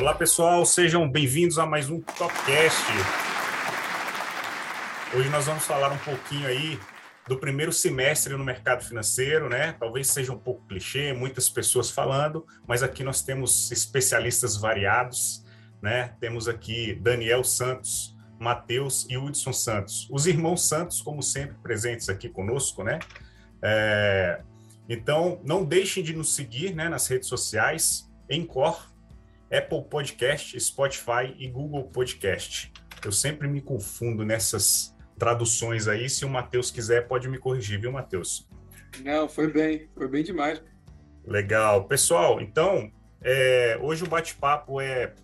Olá, pessoal, sejam bem-vindos a mais um Topcast. Hoje nós vamos falar um pouquinho aí do primeiro semestre no mercado financeiro, né? Talvez seja um pouco clichê, muitas pessoas falando, mas aqui nós temos especialistas variados, né? Temos aqui Daniel Santos, Matheus e Hudson Santos. Os irmãos Santos, como sempre, presentes aqui conosco, né? É... Então, não deixem de nos seguir né, nas redes sociais, Encore, Apple Podcast, Spotify e Google Podcast. Eu sempre me confundo nessas traduções aí. Se o Matheus quiser, pode me corrigir, viu, Matheus? Não, foi bem, foi bem demais. Legal. Pessoal, então, é, hoje o bate-papo é.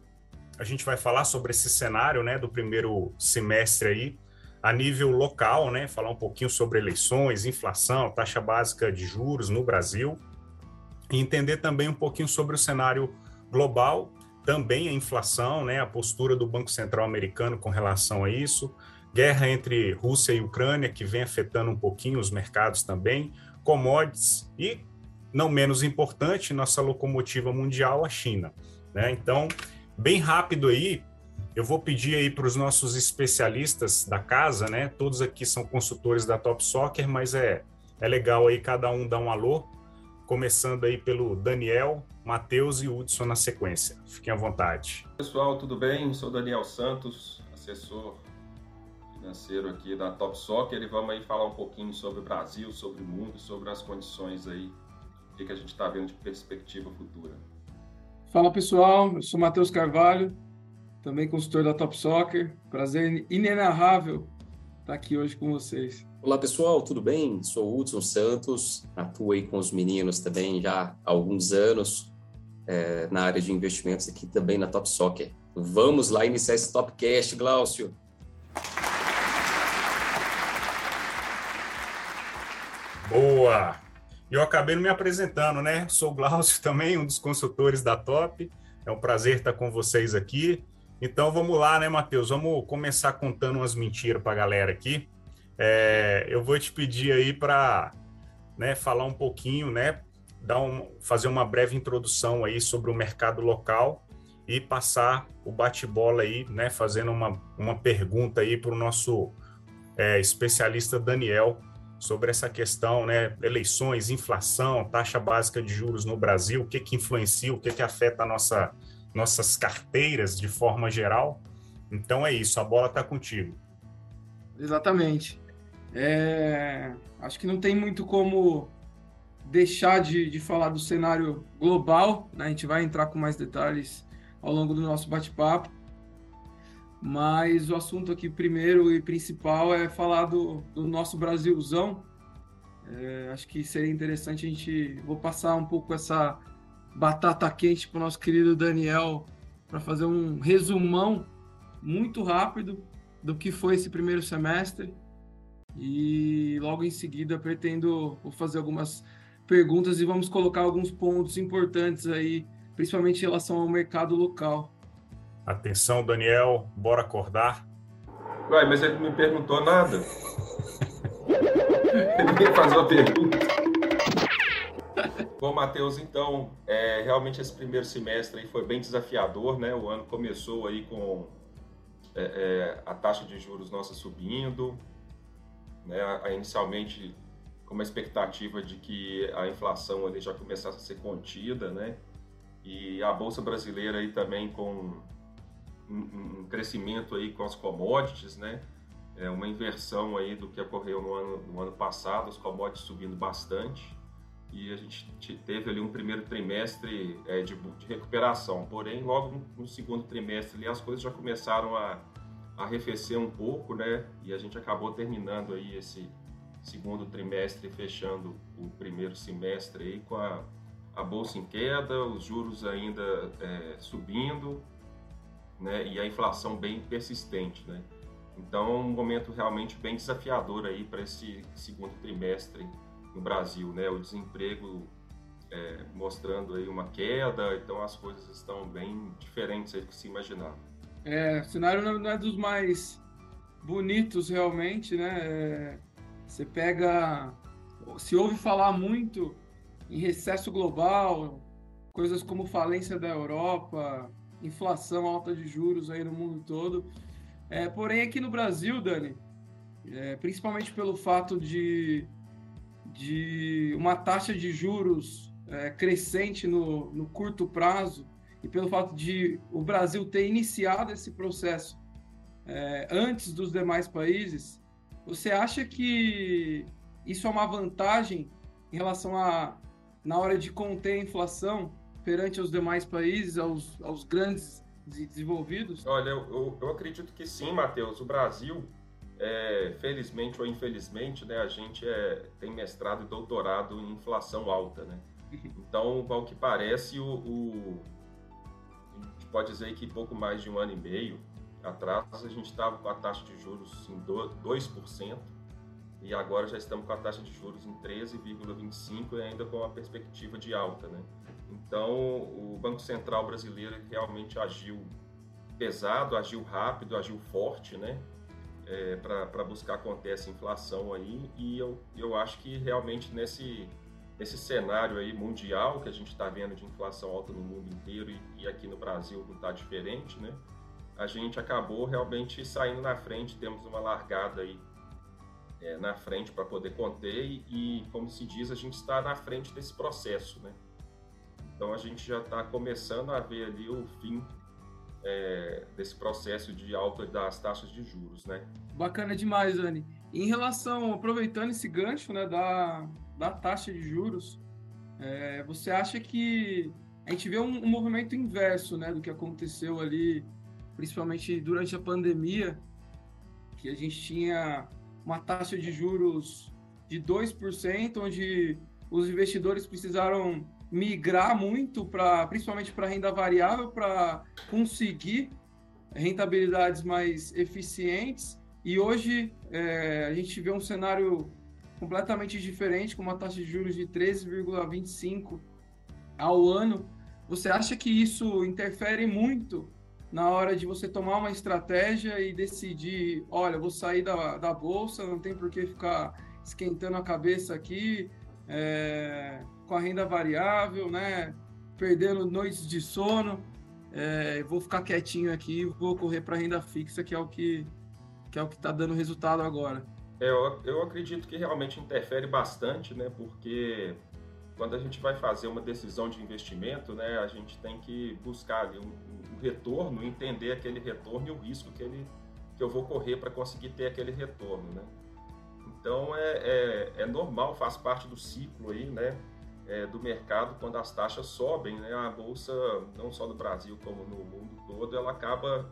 A gente vai falar sobre esse cenário né, do primeiro semestre aí, a nível local, né? Falar um pouquinho sobre eleições, inflação, taxa básica de juros no Brasil. E entender também um pouquinho sobre o cenário global, também a inflação, né? A postura do Banco Central americano com relação a isso guerra entre Rússia e Ucrânia, que vem afetando um pouquinho os mercados também, commodities e, não menos importante, nossa locomotiva mundial, a China. Né? Então, bem rápido aí, eu vou pedir aí para os nossos especialistas da casa, né? Todos aqui são consultores da Top Soccer, mas é, é legal aí cada um dar um alô, começando aí pelo Daniel, Matheus e Hudson na sequência. Fiquem à vontade. Pessoal, tudo bem? Sou Daniel Santos, assessor financeiro aqui da Top Soccer e vamos aí falar um pouquinho sobre o Brasil, sobre o mundo, sobre as condições aí, o que a gente está vendo de perspectiva futura. Fala pessoal, eu sou Matheus Carvalho, também consultor da Top Soccer. Prazer inenarrável estar aqui hoje com vocês. Olá pessoal, tudo bem? Sou o Hudson Santos, atuo aí com os meninos também já há alguns anos é, na área de investimentos aqui também na Top Soccer. Vamos lá iniciar esse Topcast, Glaucio. Boa! Eu acabei não me apresentando, né? Sou o Glaucio também, um dos consultores da Top. É um prazer estar com vocês aqui. Então vamos lá, né, Matheus? Vamos começar contando umas mentiras para a galera aqui. É, eu vou te pedir aí para né, falar um pouquinho, né? Dar um, fazer uma breve introdução aí sobre o mercado local e passar o bate-bola aí, né? Fazendo uma, uma pergunta aí para o nosso é, especialista Daniel sobre essa questão, né, eleições, inflação, taxa básica de juros no Brasil, o que que influencia, o que que afeta a nossa, nossas carteiras de forma geral. Então é isso, a bola está contigo. Exatamente. É, acho que não tem muito como deixar de, de falar do cenário global, né? a gente vai entrar com mais detalhes ao longo do nosso bate-papo, mas o assunto aqui primeiro e principal é falar do, do nosso Brasilzão. É, acho que seria interessante a gente. Vou passar um pouco essa batata quente para o nosso querido Daniel para fazer um resumão muito rápido do que foi esse primeiro semestre. E logo em seguida pretendo fazer algumas perguntas e vamos colocar alguns pontos importantes aí, principalmente em relação ao mercado local. Atenção, Daniel, bora acordar. Uai, mas ele não me perguntou nada. ele veio fazer uma pergunta. Bom, Matheus, então, é, realmente esse primeiro semestre aí foi bem desafiador, né? O ano começou aí com é, é, a taxa de juros nossa subindo, né? Inicialmente com uma expectativa de que a inflação ali já começasse a ser contida, né? E a bolsa brasileira aí também com um, um crescimento aí com as commodities, né? É uma inversão aí do que ocorreu no ano, no ano passado, as commodities subindo bastante e a gente teve ali um primeiro trimestre é, de, de, recuperação. Porém, logo no, segundo trimestre ali, as coisas já começaram a, a arrefecer um pouco, né? E a gente acabou terminando aí esse segundo trimestre, fechando o primeiro semestre aí com a, a bolsa em queda, os juros ainda é, subindo, né, e a inflação bem persistente, né? Então, um momento realmente bem desafiador aí para esse segundo trimestre no Brasil, né? O desemprego é, mostrando aí uma queda, então as coisas estão bem diferentes do que se imaginava. É, o cenário não é dos mais bonitos realmente, né? É, você pega, se ouve falar muito em recesso global, coisas como falência da Europa, inflação alta de juros aí no mundo todo. É, porém, aqui no Brasil, Dani, é, principalmente pelo fato de, de uma taxa de juros é, crescente no, no curto prazo e pelo fato de o Brasil ter iniciado esse processo é, antes dos demais países, você acha que isso é uma vantagem em relação a, na hora de conter a inflação perante os demais países, aos, aos grandes desenvolvidos? Olha, eu, eu acredito que sim, Matheus. O Brasil, é, felizmente ou infelizmente, né, a gente é, tem mestrado e doutorado em inflação alta, né? Então, ao que parece, o, o, a gente pode dizer que pouco mais de um ano e meio atrás a gente estava com a taxa de juros em 2%, e agora já estamos com a taxa de juros em 13,25 e ainda com a perspectiva de alta, né? Então, o Banco Central brasileiro realmente agiu pesado, agiu rápido, agiu forte, né? É, para buscar conter essa inflação aí e eu, eu acho que realmente nesse, nesse cenário aí mundial que a gente está vendo de inflação alta no mundo inteiro e, e aqui no Brasil não está diferente, né? A gente acabou realmente saindo na frente, temos uma largada aí é, na frente para poder conter e, e, como se diz, a gente está na frente desse processo, né? Então a gente já está começando a ver ali o fim é, desse processo de alta das taxas de juros, né? Bacana demais, Dani. Em relação, aproveitando esse gancho, né, da, da taxa de juros, é, você acha que a gente vê um, um, movimento inverso, né, do que aconteceu ali, principalmente durante a pandemia, que a gente tinha uma taxa de juros de 2%, onde os investidores precisaram migrar muito para, principalmente para renda variável, para conseguir rentabilidades mais eficientes. E hoje é, a gente vê um cenário completamente diferente, com uma taxa de juros de 13,25 ao ano. Você acha que isso interfere muito na hora de você tomar uma estratégia e decidir, olha, vou sair da, da bolsa, não tem por que ficar esquentando a cabeça aqui é, com a renda variável, né? Perdendo noites de sono, é, vou ficar quietinho aqui, vou correr para renda fixa, que é o que que é o que está dando resultado agora. É, eu, eu acredito que realmente interfere bastante, né? Porque quando a gente vai fazer uma decisão de investimento, né, a gente tem que buscar ali um, um retorno, entender aquele retorno e o risco que, ele, que eu vou correr para conseguir ter aquele retorno, né? Então é, é, é, normal, faz parte do ciclo aí, né, é, do mercado quando as taxas sobem, né, a bolsa não só no Brasil como no mundo todo, ela acaba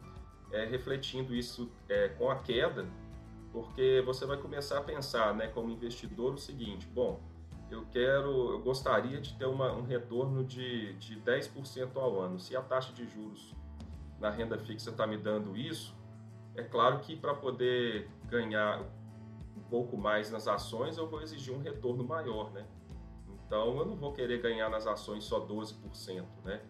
é, refletindo isso é, com a queda, porque você vai começar a pensar, né, como investidor o seguinte, bom, eu quero, eu gostaria de ter uma, um retorno de, de 10% ao ano. Se a taxa de juros na renda fixa está me dando isso, é claro que para poder ganhar um pouco mais nas ações, eu vou exigir um retorno maior, né? Então, eu não vou querer ganhar nas ações só 12%, né?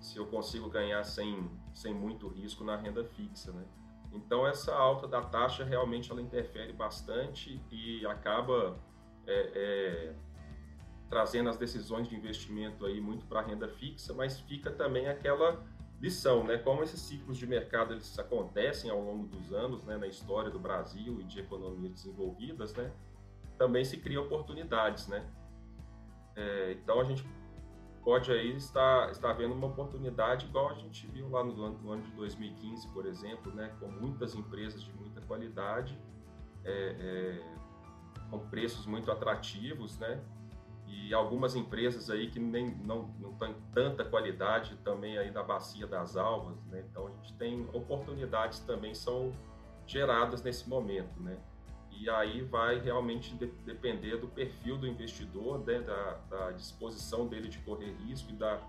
Se eu consigo ganhar sem, sem muito risco na renda fixa, né? Então, essa alta da taxa realmente ela interfere bastante e acaba é, é, trazendo as decisões de investimento aí muito para a renda fixa, mas fica também aquela lição, né? Como esses ciclos de mercado eles acontecem ao longo dos anos, né, na história do Brasil e de economias desenvolvidas, né? Também se cria oportunidades, né? É, então a gente pode aí estar, estar vendo uma oportunidade igual a gente viu lá no ano, no ano de 2015, por exemplo, né? Com muitas empresas de muita qualidade, é, é, com preços muito atrativos, né? e algumas empresas aí que nem não, não têm tanta qualidade também aí na bacia das alvas, né? Então a gente tem oportunidades também são geradas nesse momento, né? E aí vai realmente de, depender do perfil do investidor, né? da, da, disposição dele de correr risco e da,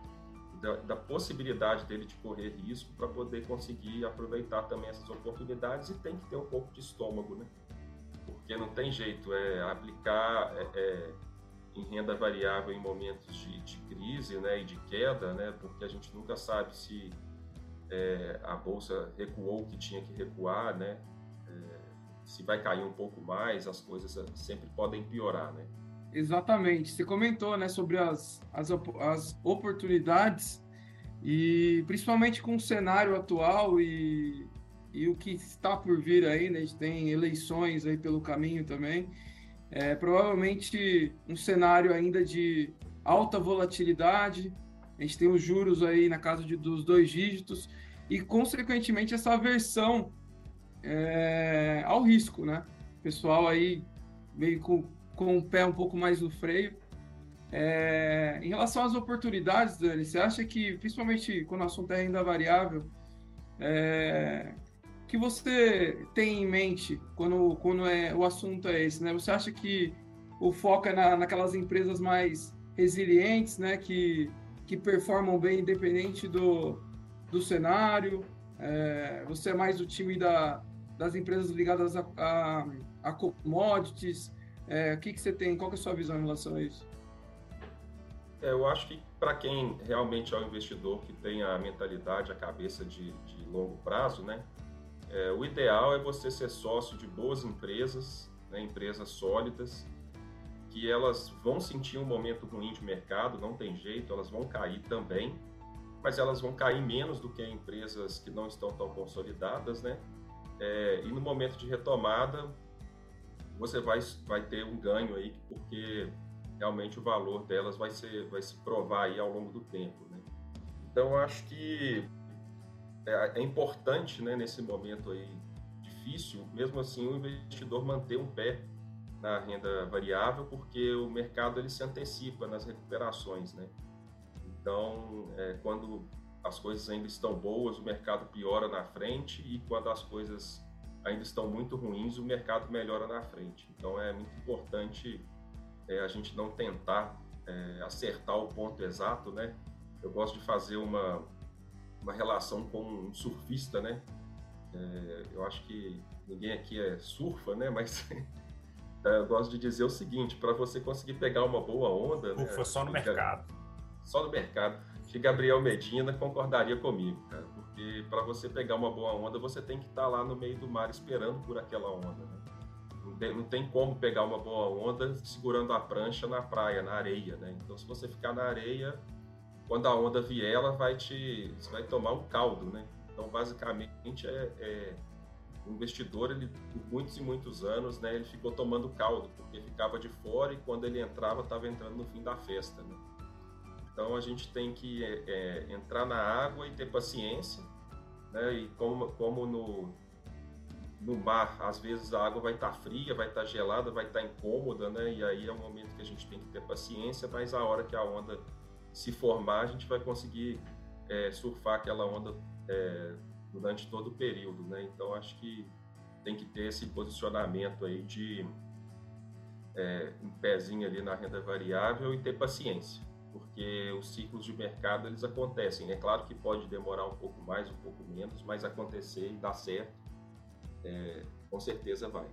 da, da possibilidade dele de correr risco para poder conseguir aproveitar também essas oportunidades e tem que ter um pouco de estômago, né? Porque não tem jeito, é aplicar é, é, em renda variável em momentos de, de, crise né, e de queda, né, porque a gente nunca sabe se é, a bolsa recuou o que tinha que recuar, né, se vai cair um pouco mais, as coisas sempre podem piorar. Né. Exatamente. Você comentou né, sobre as, as, as oportunidades E principalmente com o cenário atual e, e o que está por vir aí, né? A gente tem eleições aí pelo caminho também. É, provavelmente um cenário ainda de alta volatilidade. A gente tem os juros aí na casa de, dos dois dígitos e, consequentemente, essa aversão é, ao risco, né? Pessoal aí meio com, com o pé um pouco mais no freio. É, em relação às oportunidades, Dani, você acha que, principalmente quando o assunto é renda variável, é, que você tem em mente quando, quando é, o assunto é esse, né? Você acha que o foco é na, naquelas empresas mais resilientes, né? Que, que performam bem independente do, do cenário? É, você é mais do time da, das empresas ligadas a, a, a commodities? É, o que, que você tem? Qual é a sua visão em relação a isso? É, eu acho que para quem realmente é um investidor que tem a mentalidade, a cabeça de, de longo prazo, né? É, o ideal é você ser sócio de boas empresas, né, empresas sólidas, que elas vão sentir um momento ruim de mercado, não tem jeito, elas vão cair também, mas elas vão cair menos do que empresas que não estão tão consolidadas, né? É, e no momento de retomada, você vai, vai ter um ganho aí, porque realmente o valor delas vai, ser, vai se provar aí ao longo do tempo, né? Então, acho que é, é importante, né, nesse momento aí difícil, mesmo assim, o investidor manter um pé na renda variável, porque o mercado ele se antecipa nas recuperações, né? Então, é, quando as coisas ainda estão boas, o mercado piora na frente e quando as coisas ainda estão muito ruins, o mercado melhora na frente. Então, é muito importante é, a gente não tentar é, acertar o ponto exato, né? Eu gosto de fazer uma, uma relação com um surfista, né? É, eu acho que ninguém aqui é surfa, né? Mas é, eu gosto de dizer o seguinte: para você conseguir pegar uma boa onda. Surfa né? só no mercado. Só no mercado. Que Gabriel Medina concordaria comigo, cara, porque para você pegar uma boa onda, você tem que estar tá lá no meio do mar esperando por aquela onda. Né? Não, tem, não tem como pegar uma boa onda segurando a prancha na praia, na areia, né? Então, se você ficar na areia, quando a onda vier, ela vai te, vai tomar um caldo, né? Então, basicamente, é, é o investidor, ele, por muitos e muitos anos, né, ele ficou tomando caldo, porque ficava de fora e quando ele entrava, estava entrando no fim da festa, né? Então, a gente tem que é, é, entrar na água e ter paciência, né? E como, como no, no mar, às vezes a água vai estar tá fria, vai estar tá gelada, vai estar tá incômoda, né? E aí é um momento que a gente tem que ter paciência, mas a hora que a onda se formar, a gente vai conseguir é, surfar aquela onda é, durante todo o período, né? Então acho que tem que ter esse posicionamento aí de é, um pezinho ali na renda variável e ter paciência, porque os ciclos de mercado eles acontecem. É claro que pode demorar um pouco mais, um pouco menos, mas acontecer e dar certo, é, com certeza vai.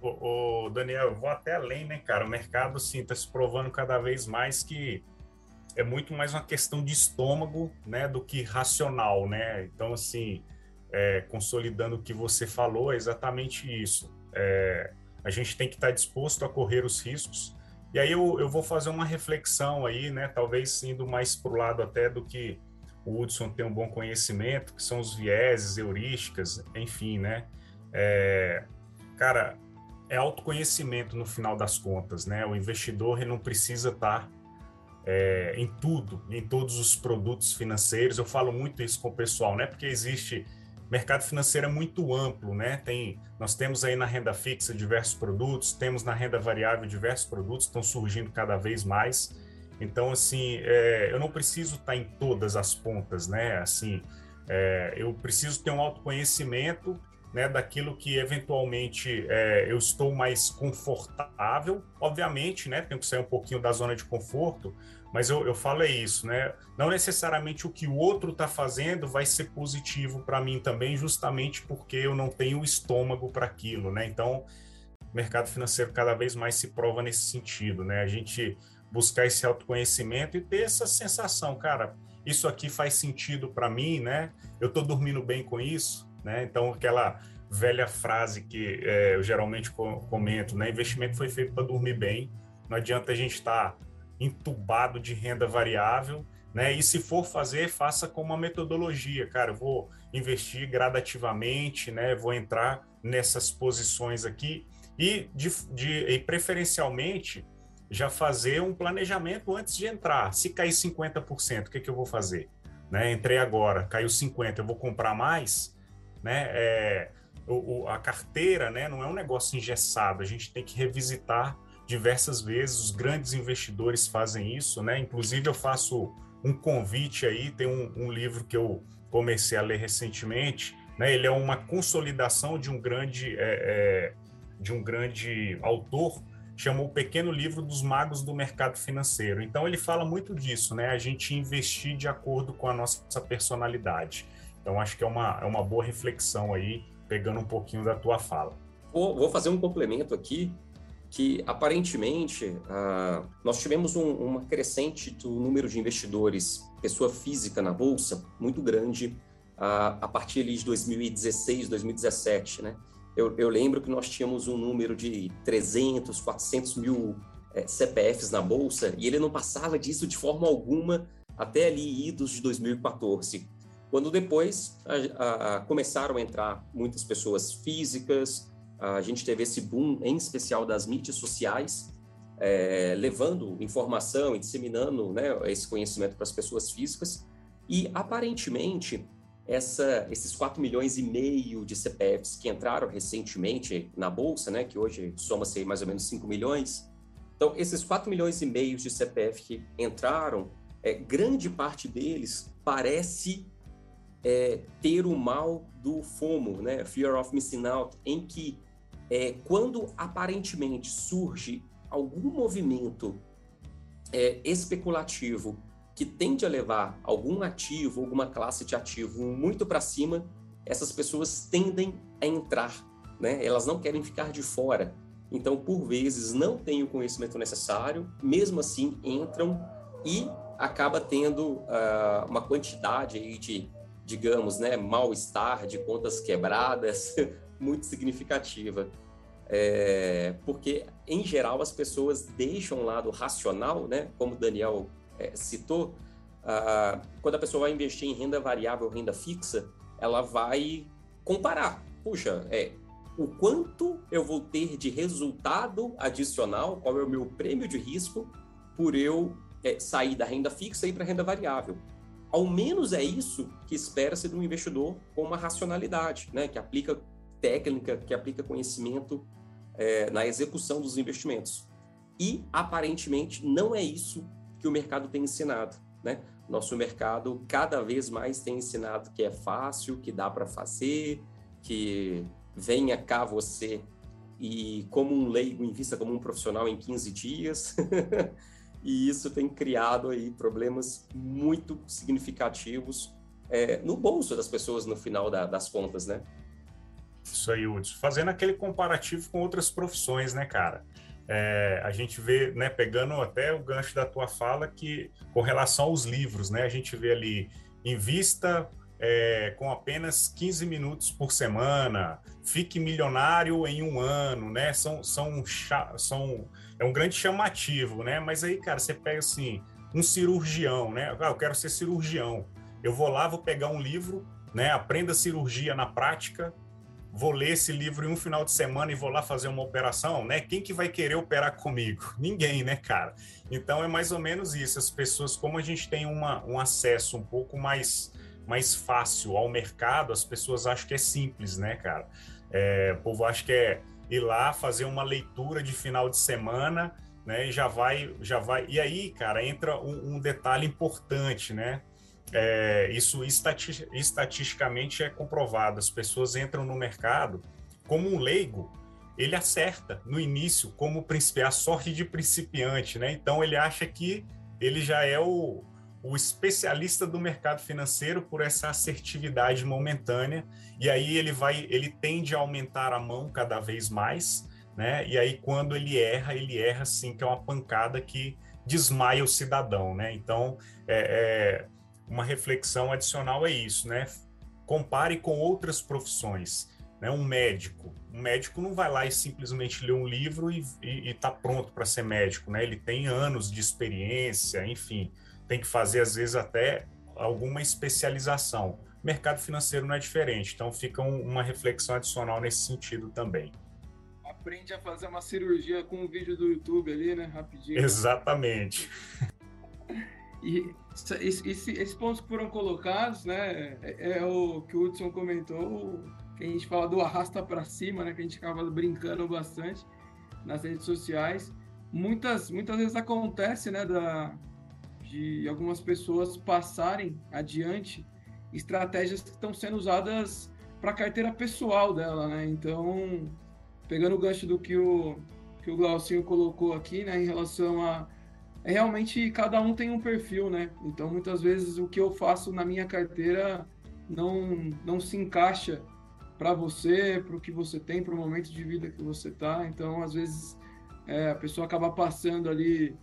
Ô, Daniel, eu vou até além, né, cara? O mercado, sim, está se provando cada vez mais que é muito mais uma questão de estômago, né, do que racional, né? Então, assim, é, consolidando o que você falou, é exatamente isso. É, a gente tem que estar disposto a correr os riscos. E aí eu, eu vou fazer uma reflexão aí, né? Talvez indo mais para o lado até do que o Hudson tem um bom conhecimento, que são os vieses, heurísticas, enfim, né? É, cara, é autoconhecimento no final das contas, né? O investidor não precisa estar é, em tudo, em todos os produtos financeiros. Eu falo muito isso com o pessoal, né? Porque existe mercado financeiro é muito amplo, né? Tem, nós temos aí na renda fixa diversos produtos, temos na renda variável diversos produtos, estão surgindo cada vez mais. Então, assim, é, eu não preciso estar em todas as pontas, né? Assim, é, eu preciso ter um autoconhecimento né, daquilo que eventualmente é, eu estou mais confortável. Obviamente, né, tenho que sair um pouquinho da zona de conforto, mas eu, eu falo é isso, né? Não necessariamente o que o outro está fazendo vai ser positivo para mim também, justamente porque eu não tenho estômago para aquilo, né? Então, o mercado financeiro cada vez mais se prova nesse sentido, né? A gente buscar esse autoconhecimento e ter essa sensação, cara, isso aqui faz sentido para mim, né? Eu estou dormindo bem com isso, né? Então, aquela velha frase que é, eu geralmente comento, né? Investimento foi feito para dormir bem. Não adianta a gente estar tá entubado de renda variável né? E se for fazer, faça com uma metodologia, cara. Vou investir gradativamente, né? Vou entrar nessas posições aqui e, de, de, e preferencialmente já fazer um planejamento antes de entrar. Se cair 50%, o que, que eu vou fazer? Né? Entrei agora, caiu 50%, eu vou comprar mais? Né? É, o, o, a carteira né, não é um negócio engessado, a gente tem que revisitar diversas vezes, os grandes investidores fazem isso, né? Inclusive eu faço um convite aí, tem um, um livro que eu comecei a ler recentemente, né? Ele é uma consolidação de um grande, é, é, de um grande autor, chamou O Pequeno Livro dos Magos do Mercado Financeiro. Então ele fala muito disso, né? A gente investir de acordo com a nossa personalidade. Então acho que é uma, é uma boa reflexão aí, pegando um pouquinho da tua fala. Vou, vou fazer um complemento aqui, que aparentemente uh, nós tivemos um, uma crescente do número de investidores, pessoa física na bolsa, muito grande uh, a partir de 2016, 2017, né? Eu, eu, lembro que nós tínhamos um número de 300, 400 mil é, CPFs na bolsa e ele não passava disso de forma alguma até ali idos de 2014, quando depois a, a, começaram a entrar muitas pessoas físicas, a gente teve esse boom, em especial das mídias sociais, é, levando informação e disseminando né, esse conhecimento para as pessoas físicas. E, aparentemente, essa, esses 4 milhões e meio de CPFs que entraram recentemente na Bolsa, né, que hoje soma-se mais ou menos 5 milhões, então, esses 4 milhões e meio de CPF que entraram, é, grande parte deles parece é, ter o mal do FOMO, né, Fear of Missing Out, em que é, quando aparentemente surge algum movimento é, especulativo que tende a levar algum ativo, alguma classe de ativo muito para cima, essas pessoas tendem a entrar, né? Elas não querem ficar de fora. Então, por vezes, não têm o conhecimento necessário, mesmo assim entram e acaba tendo uh, uma quantidade aí de, digamos, né, mal-estar, de contas quebradas, muito significativa. É, porque, em geral, as pessoas deixam o lado racional, né? como o Daniel é, citou, ah, quando a pessoa vai investir em renda variável, renda fixa, ela vai comparar. Puxa, é, o quanto eu vou ter de resultado adicional, qual é o meu prêmio de risco por eu é, sair da renda fixa e ir para a renda variável. Ao menos é isso que espera-se de um investidor com uma racionalidade, né? que aplica técnica, que aplica conhecimento é, na execução dos investimentos. E, aparentemente, não é isso que o mercado tem ensinado. Né? Nosso mercado cada vez mais tem ensinado que é fácil, que dá para fazer, que venha cá você e, como um leigo, invista como um profissional em 15 dias. e isso tem criado aí problemas muito significativos é, no bolso das pessoas no final da, das contas, né? Isso aí, Hudson. Fazendo aquele comparativo com outras profissões, né, cara? É, a gente vê, né, pegando até o gancho da tua fala, que com relação aos livros, né, a gente vê ali, invista é, com apenas 15 minutos por semana, fique milionário em um ano, né, são, são, são, é um grande chamativo, né, mas aí, cara, você pega assim, um cirurgião, né, ah, eu quero ser cirurgião, eu vou lá, vou pegar um livro, né, aprenda cirurgia na prática, vou ler esse livro em um final de semana e vou lá fazer uma operação, né? Quem que vai querer operar comigo? Ninguém, né, cara? Então é mais ou menos isso. As pessoas, como a gente tem uma, um acesso um pouco mais, mais fácil ao mercado, as pessoas acham que é simples, né, cara? É, o povo acha que é ir lá fazer uma leitura de final de semana, né? E já vai, já vai. E aí, cara, entra um, um detalhe importante, né? É, isso estati estatisticamente é comprovado. As pessoas entram no mercado como um leigo, ele acerta no início como a sorte de principiante, né? Então ele acha que ele já é o, o especialista do mercado financeiro por essa assertividade momentânea e aí ele vai, ele tende a aumentar a mão cada vez mais, né? E aí quando ele erra, ele erra assim que é uma pancada que desmaia o cidadão, né? Então é, é uma reflexão adicional é isso, né? Compare com outras profissões. né? Um médico, um médico não vai lá e simplesmente lê um livro e está pronto para ser médico, né? Ele tem anos de experiência, enfim, tem que fazer às vezes até alguma especialização. Mercado financeiro não é diferente, então fica um, uma reflexão adicional nesse sentido também. Aprende a fazer uma cirurgia com um vídeo do YouTube ali, né? Rapidinho. Exatamente. E esse, esse, esses pontos que foram colocados, né, é, é, o que o Hudson comentou, que a gente fala do arrasta para cima, né, que a gente acaba brincando bastante nas redes sociais. Muitas, muitas vezes acontece, né, da, de algumas pessoas passarem adiante estratégias que estão sendo usadas para carteira pessoal dela, né? Então, pegando o gancho do que o, que o Glaucinho colocou aqui, né, em relação a é realmente cada um tem um perfil, né? Então muitas vezes o que eu faço na minha carteira não não se encaixa para você, para o que você tem, para o momento de vida que você tá. Então às vezes é, a pessoa acaba passando ali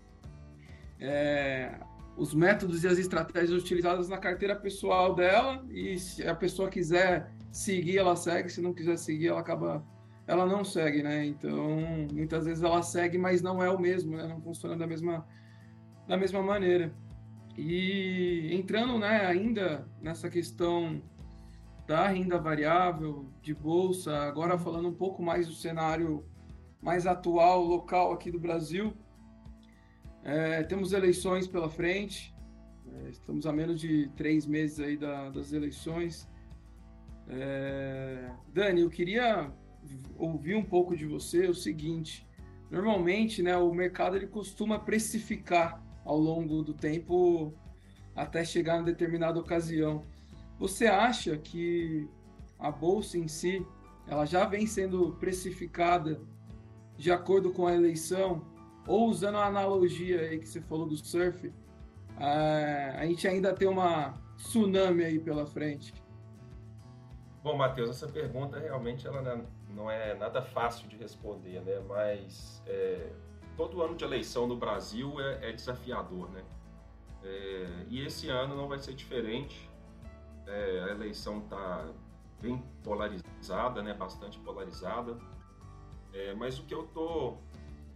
é, os métodos e as estratégias utilizadas na carteira pessoal dela e se a pessoa quiser seguir, ela segue. Se não quiser seguir, ela acaba ela não segue, né? Então, muitas vezes ela segue, mas não é o mesmo, né? Não funciona da mesma da mesma maneira. E entrando né, ainda nessa questão da renda variável, de bolsa, agora falando um pouco mais do cenário mais atual, local aqui do Brasil, é, temos eleições pela frente, é, estamos a menos de três meses aí da, das eleições. É, Dani, eu queria ouvir um pouco de você o seguinte: normalmente, né, o mercado ele costuma precificar ao longo do tempo até chegar em determinada ocasião. Você acha que a bolsa em si ela já vem sendo precificada de acordo com a eleição ou usando a analogia aí que você falou do surf, é, a gente ainda tem uma tsunami aí pela frente? Bom, Matheus, essa pergunta realmente ela não é nada fácil de responder, né? Mas é, todo ano de eleição no Brasil é, é desafiador, né? É, e esse ano não vai ser diferente. É, a eleição está bem polarizada, né? Bastante polarizada. É, mas o que eu estou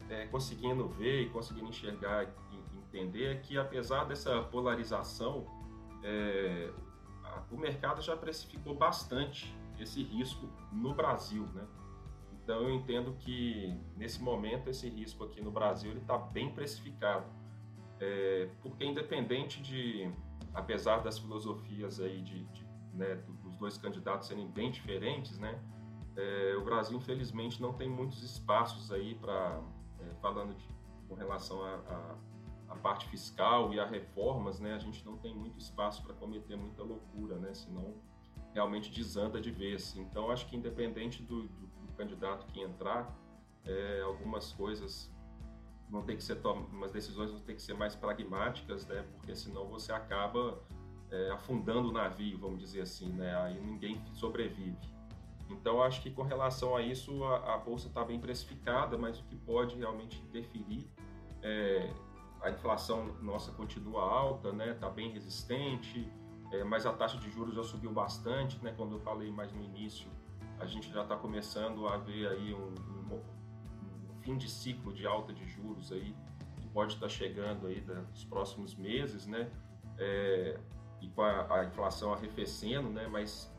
é, conseguindo ver e conseguindo enxergar e entender é que apesar dessa polarização, é, a, o mercado já precificou bastante esse risco no Brasil, né? Então eu entendo que nesse momento esse risco aqui no Brasil ele está bem precificado, é, porque independente de, apesar das filosofias aí de, de né, dos dois candidatos serem bem diferentes, né, é, o Brasil infelizmente não tem muitos espaços aí para é, falando de, com relação a, parte fiscal e a reformas, né, a gente não tem muito espaço para cometer muita loucura, né, senão realmente desanda de vez. Então acho que independente do, do candidato que entrar, é, algumas coisas vão ter que ser umas decisões vão ter que ser mais pragmáticas, né? Porque senão você acaba é, afundando o navio, vamos dizer assim, né? Aí ninguém sobrevive. Então acho que com relação a isso a, a bolsa está bem precificada, mas o que pode realmente interferir é a inflação nossa continua alta, né? Está bem resistente, é, mas a taxa de juros já subiu bastante, né? Quando eu falei mais no início a gente já está começando a ver aí um, um, um, fim de ciclo de alta de juros aí que pode estar tá chegando aí nos próximos meses, né? É, e com a, a, inflação arrefecendo, né? Mas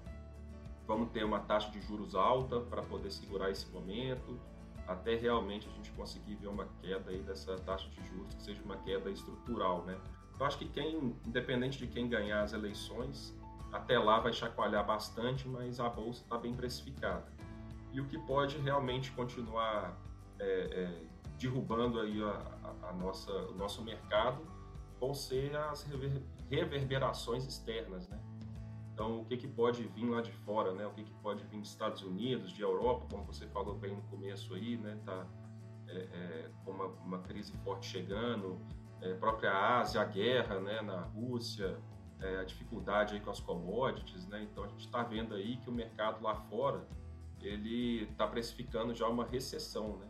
vamos ter uma taxa de juros alta para poder segurar esse momento, até realmente a gente conseguir ver uma queda aí dessa taxa de juros que seja uma queda estrutural, né? Eu acho que quem, independente de quem ganhar as eleições, até lá vai chacoalhar bastante, mas a bolsa está bem precificada. E o que pode realmente continuar é, é, derrubando aí a, a, nossa, o nosso mercado vão ser as rever, reverberações externas, né? Então, o que, que pode vir lá de fora, né? O que, que pode vir dos Estados Unidos, de Europa, como você falou bem no começo aí, né? Tá é, é com uma, uma, crise forte chegando, é, própria Ásia, a guerra, né? Na Rússia, é, a dificuldade aí com as commodities, né? Então a gente está vendo aí que o mercado lá fora ele está precificando já uma recessão, né?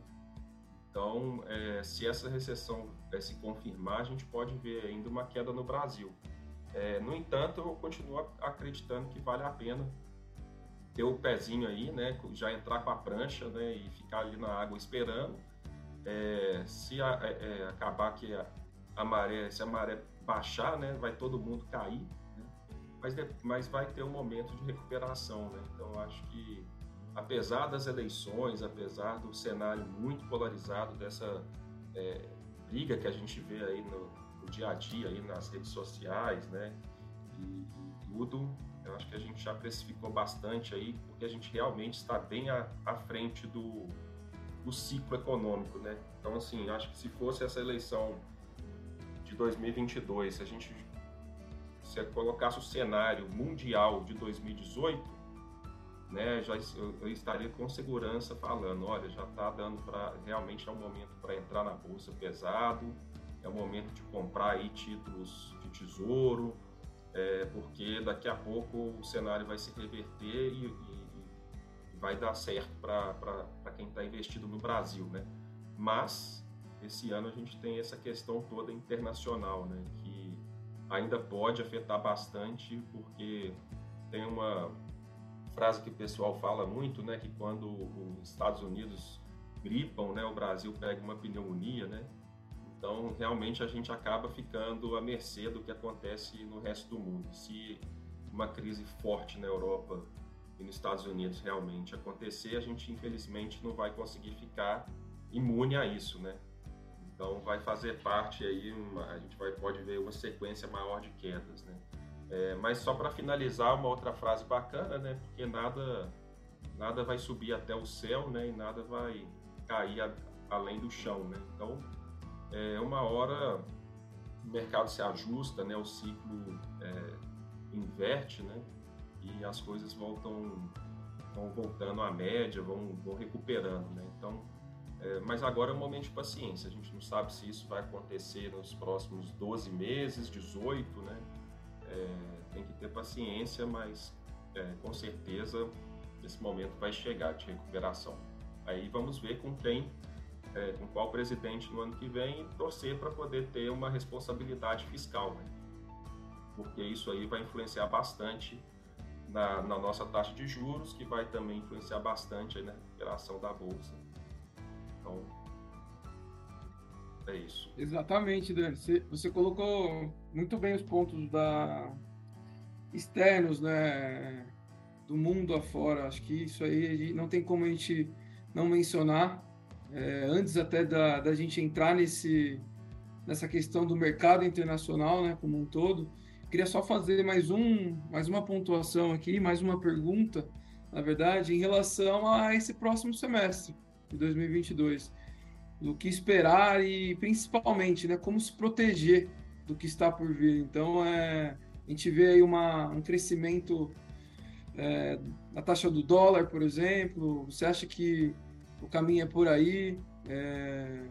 Então, é, se essa recessão é, se confirmar, a gente pode ver ainda uma queda no Brasil. É, no entanto, eu continuo acreditando que vale a pena ter o pezinho aí, né? Já entrar com a prancha, né? E ficar ali na água esperando. É, se a, é, é, acabar que a, a, maré, se a maré baixar, né? Vai todo mundo cair, né? mas, mas vai ter um momento de recuperação, né? Então acho que apesar das eleições, apesar do cenário muito polarizado dessa é, briga que a gente vê aí no, no, dia a dia aí nas redes sociais, né? E, e tudo, eu acho que a gente já precificou bastante aí, porque a gente realmente está bem à, à frente do, do ciclo econômico, né? Então, assim, acho que se fosse essa eleição de 2022, se a gente se colocasse o cenário mundial de 2018, né, já eu, estaria com segurança falando, olha, já está dando para realmente é um momento para entrar na bolsa pesado, é o momento de comprar aí títulos de tesouro, é, porque daqui a pouco o cenário vai se reverter e, e, e vai dar certo para quem está investido no Brasil, né? Mas esse ano a gente tem essa questão toda internacional, né? Que ainda pode afetar bastante, porque tem uma frase que o pessoal fala muito, né? Que quando os Estados Unidos gripam, né? O Brasil pega uma pneumonia, né? Então, realmente, a gente acaba ficando à mercê do que acontece no resto do mundo. Se uma crise forte na Europa e nos Estados Unidos realmente acontecer, a gente, infelizmente, não vai conseguir ficar imune a isso, né? Então, vai fazer parte aí, uma, a gente vai, pode ver uma sequência maior de quedas, né? É, mas só para finalizar, uma outra frase bacana, né? Porque nada, nada vai subir até o céu, né? E nada vai cair a, além do chão, né? Então, é, uma hora o mercado se ajusta, né, o ciclo é, inverte, né, e as coisas voltam vão voltando à média, vão, vão recuperando, né? Então, é, mas agora é um momento de paciência. A gente não sabe se isso vai acontecer nos próximos 12 meses, 18, né? É, tem que ter paciência, mas é, com certeza esse momento vai chegar de recuperação. Aí vamos ver com quem é, com qual presidente no ano que vem e torcer para poder ter uma responsabilidade fiscal, né? porque isso aí vai influenciar bastante na, na, nossa taxa de juros, que vai também influenciar bastante na recuperação da bolsa. Então, é isso. Exatamente, Dani. Você, colocou muito bem os pontos da externos, né, do mundo afora. Acho que isso aí não tem como a gente não mencionar é, antes até da, da gente entrar nesse, nessa questão do mercado internacional, né, como um todo, queria só fazer mais, um, mais uma pontuação aqui, mais uma pergunta, na verdade, em relação a esse próximo semestre de 2022. Do que esperar e, principalmente, né, como se proteger do que está por vir. Então, é, a gente vê aí uma, um crescimento é, na taxa do dólar, por exemplo. Você acha que o caminho é por aí, é,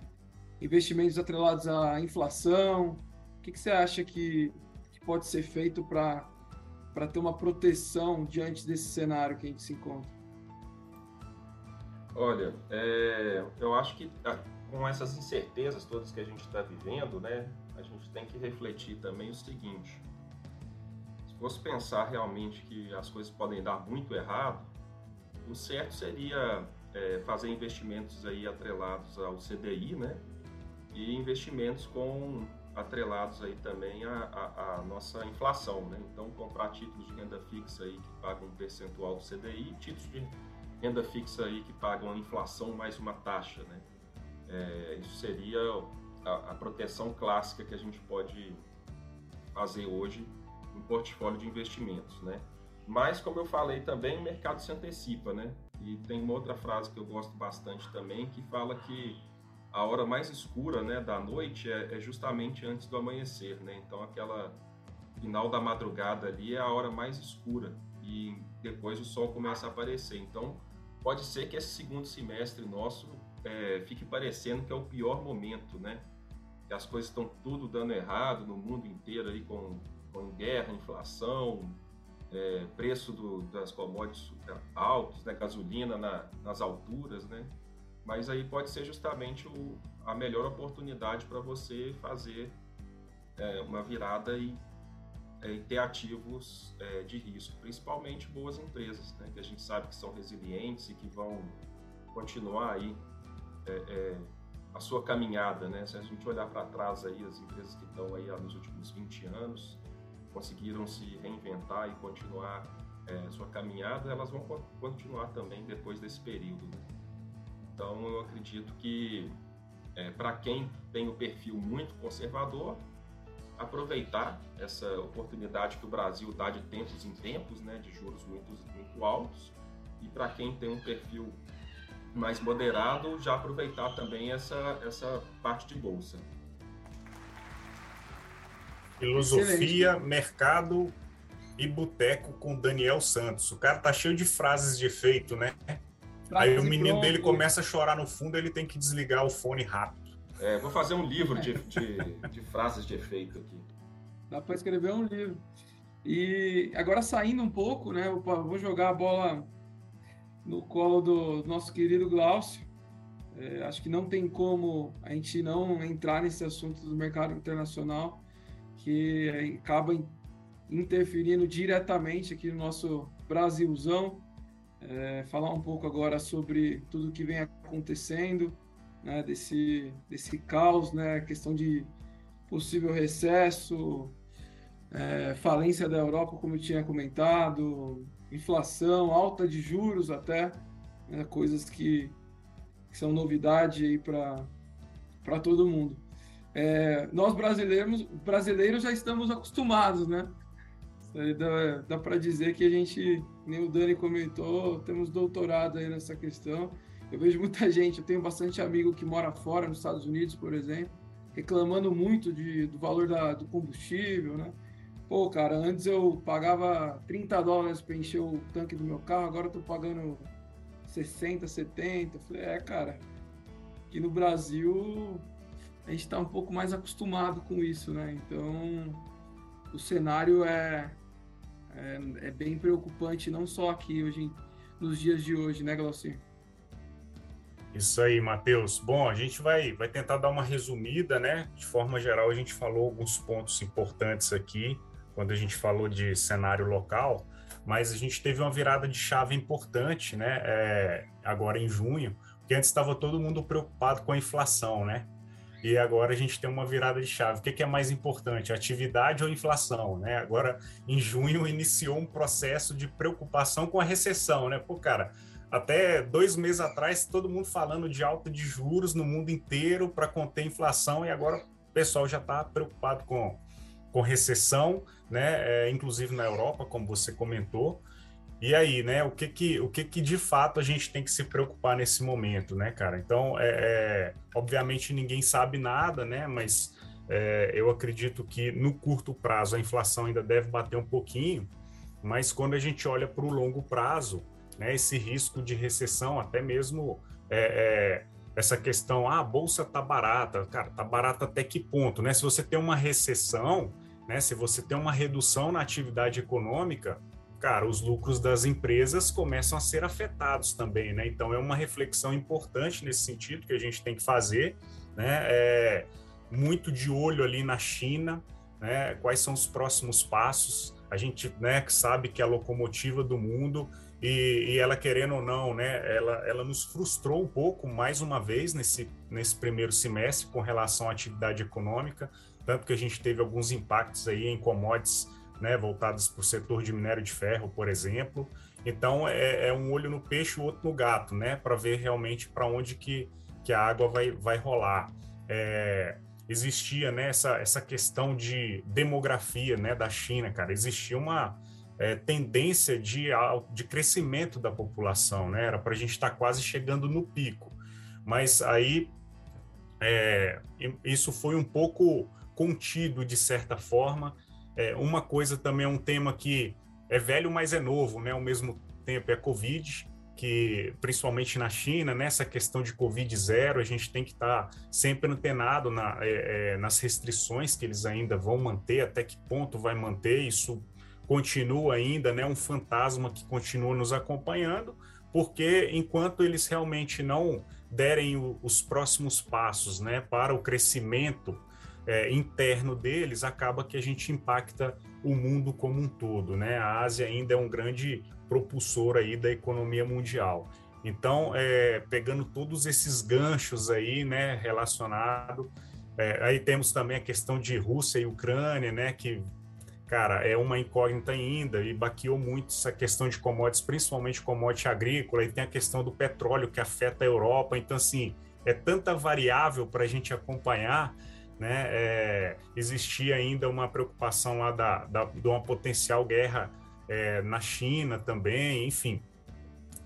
investimentos atrelados à inflação. O que, que você acha que, que pode ser feito para ter uma proteção diante desse cenário que a gente se encontra? Olha, é, eu acho que ah, com essas incertezas todas que a gente está vivendo, né, a gente tem que refletir também o seguinte: se fosse pensar realmente que as coisas podem dar muito errado, o certo seria é, fazer investimentos aí atrelados ao CDI, né? E investimentos com atrelados aí também à, nossa inflação, né? Então comprar títulos de renda fixa aí que pagam um percentual do CDI, títulos de renda fixa aí que pagam a inflação mais uma taxa, né? É, isso seria a, a proteção clássica que a gente pode fazer hoje em portfólio de investimentos, né? Mas, como eu falei também, o mercado se antecipa, né? E tem uma outra frase que eu gosto bastante também, que fala que a hora mais escura né, da noite é, é justamente antes do amanhecer, né? Então, aquela final da madrugada ali é a hora mais escura e depois o sol começa a aparecer. Então, pode ser que esse segundo semestre nosso é, fique parecendo que é o pior momento, né? Que as coisas estão tudo dando errado no mundo inteiro aí com, com guerra, inflação, é, preço do, das commodities altos, né, gasolina na, nas alturas, né? Mas aí pode ser justamente o, a melhor oportunidade para você fazer é, uma virada e é, e ter ativos é, de risco, principalmente boas empresas, né, que a gente sabe que são resilientes e que vão continuar aí é, é a sua caminhada, né? Se a gente olhar para trás aí, as empresas que estão aí nos últimos 20 anos conseguiram se reinventar e continuar é, sua caminhada, elas vão continuar também depois desse período. Né? Então, eu acredito que é, para quem tem o perfil muito conservador, aproveitar essa oportunidade que o Brasil dá de tempos em tempos, né, de juros muito, muito altos, e para quem tem um perfil mais moderado, já aproveitar também essa, essa parte de bolsa. Filosofia, Excelente. mercado e boteco com Daniel Santos. O cara tá cheio de frases de efeito, né? Aí o menino dele começa a chorar no fundo, ele tem que desligar o fone rápido. É, vou fazer um livro de, de, de frases de efeito aqui. Dá para escrever um livro. E agora saindo um pouco, né? Vou jogar a bola no colo do nosso querido Glaucio. É, acho que não tem como a gente não entrar nesse assunto do mercado internacional, que acaba interferindo diretamente aqui no nosso Brasilzão. É, falar um pouco agora sobre tudo que vem acontecendo, né, desse, desse caos, né, questão de possível recesso, é, falência da Europa, como eu tinha comentado, inflação, alta de juros até, né, coisas que, que, são novidade aí para todo mundo. É, nós brasileiros, brasileiros já estamos acostumados, né? Dá, dá para dizer que a gente, nem o Dani comentou, temos doutorado aí nessa questão. Eu vejo muita gente, eu tenho bastante amigo que mora fora, nos Estados Unidos, por exemplo, reclamando muito de, do valor da, do combustível, né? Pô, cara, antes eu pagava 30 dólares para encher o tanque do meu carro, agora eu tô pagando 60, 70. Falei, é, cara, aqui no Brasil a gente está um pouco mais acostumado com isso, né? Então o cenário é, é, é bem preocupante, não só aqui hoje, nos dias de hoje, né, Glaucio? Isso aí, Matheus. Bom, a gente vai, vai tentar dar uma resumida, né? De forma geral, a gente falou alguns pontos importantes aqui quando a gente falou de cenário local, mas a gente teve uma virada de chave importante, né? É, agora em junho, porque antes estava todo mundo preocupado com a inflação, né? E agora a gente tem uma virada de chave. O que, que é mais importante, atividade ou inflação, né? Agora, em junho, iniciou um processo de preocupação com a recessão, né? Pô, cara, até dois meses atrás, todo mundo falando de alta de juros no mundo inteiro para conter inflação, e agora o pessoal já está preocupado com com recessão, né? É, inclusive na Europa, como você comentou. E aí, né? O que que, o que que de fato a gente tem que se preocupar nesse momento, né, cara? Então, é, é obviamente ninguém sabe nada, né? Mas é, eu acredito que no curto prazo a inflação ainda deve bater um pouquinho, mas quando a gente olha para o longo prazo, né? Esse risco de recessão, até mesmo é, é essa questão, ah, a bolsa tá barata, cara, tá barata até que ponto, né? Se você tem uma recessão, né? Se você tem uma redução na atividade econômica, cara, os lucros das empresas começam a ser afetados também, né? Então é uma reflexão importante nesse sentido que a gente tem que fazer, né? É, muito de olho ali na China, né? Quais são os próximos passos? A gente, né, sabe que é a locomotiva do mundo e, e, ela querendo ou não, né, ela, ela nos frustrou um pouco mais uma vez nesse, nesse primeiro semestre com relação à atividade econômica tanto que a gente teve alguns impactos aí em commodities né, voltados para o setor de minério de ferro, por exemplo. Então é, é um olho no peixe, o outro no gato, né, para ver realmente para onde que, que a água vai, vai rolar. É, existia né, essa, essa questão de demografia né, da China, cara. Existia uma é, tendência de, de crescimento da população, né? Era para a gente estar tá quase chegando no pico. Mas aí é, isso foi um pouco contido de certa forma. É, uma coisa também é um tema que é velho, mas é novo, né? Ao mesmo tempo é Covid, que principalmente na China, nessa questão de Covid zero, a gente tem que estar tá sempre antenado na, é, é, nas restrições que eles ainda vão manter, até que ponto vai manter, isso continua ainda, né? Um fantasma que continua nos acompanhando, porque enquanto eles realmente não derem o, os próximos passos, né, para o crescimento é, interno deles, acaba que a gente impacta o mundo como um todo, né? A Ásia ainda é um grande propulsor aí da economia mundial. Então, é, pegando todos esses ganchos aí, né, relacionado, é, aí temos também a questão de Rússia e Ucrânia, né, que cara, é uma incógnita ainda e baqueou muito essa questão de commodities, principalmente commodity agrícola, e tem a questão do petróleo que afeta a Europa. Então, assim, é tanta variável para a gente acompanhar né? É, existia ainda uma preocupação lá da, da, de uma potencial guerra é, na China também, enfim.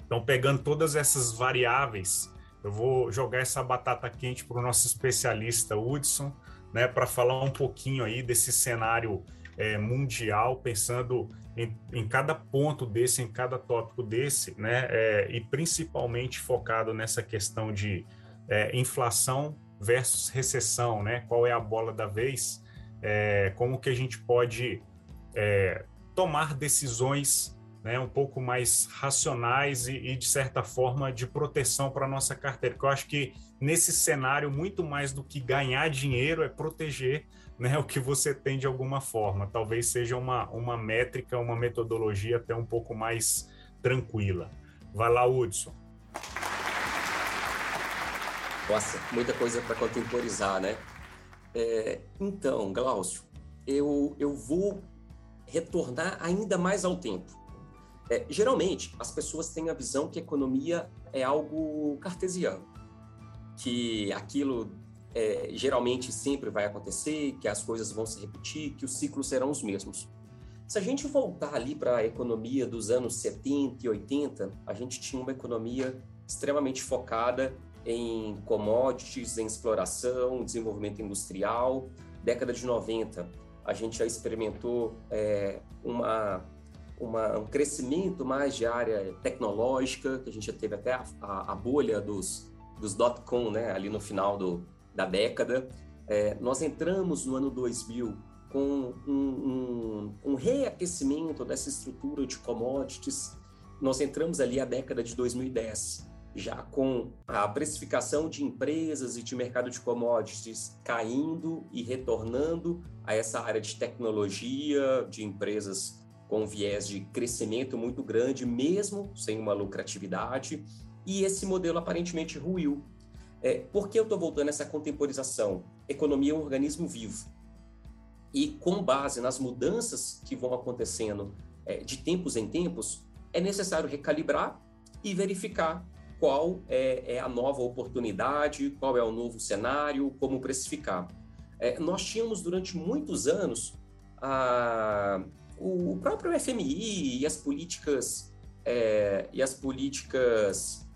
Então, pegando todas essas variáveis, eu vou jogar essa batata quente para o nosso especialista Hudson, né, para falar um pouquinho aí desse cenário é, mundial, pensando em, em, cada ponto desse, em cada tópico desse, né, é, e principalmente focado nessa questão de é, inflação versus recessão, né? Qual é a bola da vez? É, como que a gente pode é, tomar decisões né, um pouco mais racionais e, e de certa forma de proteção para a nossa carteira. Porque eu acho que nesse cenário muito mais do que ganhar dinheiro é proteger né, o que você tem de alguma forma. Talvez seja uma, uma métrica, uma metodologia até um pouco mais tranquila. Vai lá, Hudson. Nossa, muita coisa para contemporizar, né? É, então, Glaucio, eu, eu vou retornar ainda mais ao tempo. É, geralmente, as pessoas têm a visão que economia é algo cartesiano, que aquilo é, geralmente sempre vai acontecer, que as coisas vão se repetir, que os ciclos serão os mesmos. Se a gente voltar ali para a economia dos anos 70 e 80, a gente tinha uma economia extremamente focada em commodities, em exploração, desenvolvimento industrial. Década de 90, a gente já experimentou é, uma, uma, um crescimento mais de área tecnológica, que a gente já teve até a, a, a bolha dos, dos dot-com né, ali no final do, da década. É, nós entramos no ano 2000 com um, um, um, reaquecimento dessa estrutura de commodities. Nós entramos ali a década de 2010 já com a precificação de empresas e de mercado de commodities caindo e retornando a essa área de tecnologia, de empresas com viés de crescimento muito grande, mesmo sem uma lucratividade, e esse modelo aparentemente ruiu. É, por que eu estou voltando a essa contemporização? Economia é um organismo vivo. E com base nas mudanças que vão acontecendo é, de tempos em tempos, é necessário recalibrar e verificar qual é, é, a nova oportunidade, qual é o novo cenário, como precificar. É, nós tínhamos durante muitos anos a, o próprio FMI e as políticas é, e as políticas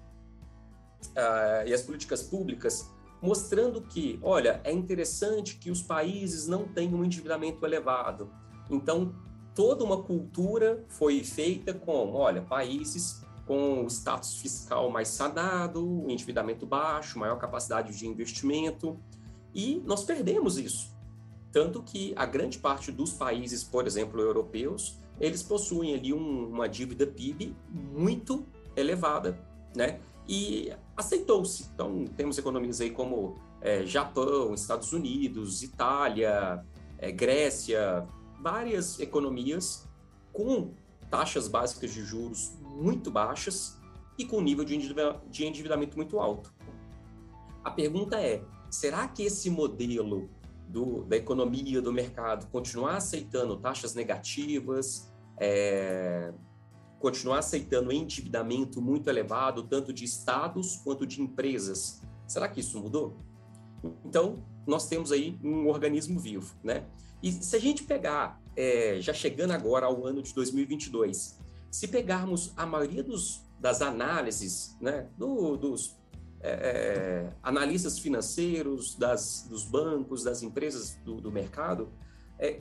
a, e as políticas públicas mostrando que, olha, é interessante que os países não tenham um endividamento elevado. Então, toda uma cultura foi feita com, olha, países com o status fiscal mais sanado, endividamento baixo, maior capacidade de investimento, e nós perdemos isso. Tanto que a grande parte dos países, por exemplo, europeus, eles possuem ali um, uma dívida PIB muito elevada, né? E aceitou-se. Então, temos economias aí como é, Japão, Estados Unidos, Itália, é, Grécia, várias economias com taxas básicas de juros muito baixas e com nível de endividamento muito alto. A pergunta é: será que esse modelo do, da economia, do mercado, continuar aceitando taxas negativas, é, continuar aceitando endividamento muito elevado, tanto de estados quanto de empresas, será que isso mudou? Então, nós temos aí um organismo vivo, né? E se a gente pegar, é, já chegando agora ao ano de 2022, se pegarmos a maioria dos, das análises né, do, dos é, é, analistas financeiros, das, dos bancos, das empresas do, do mercado, é,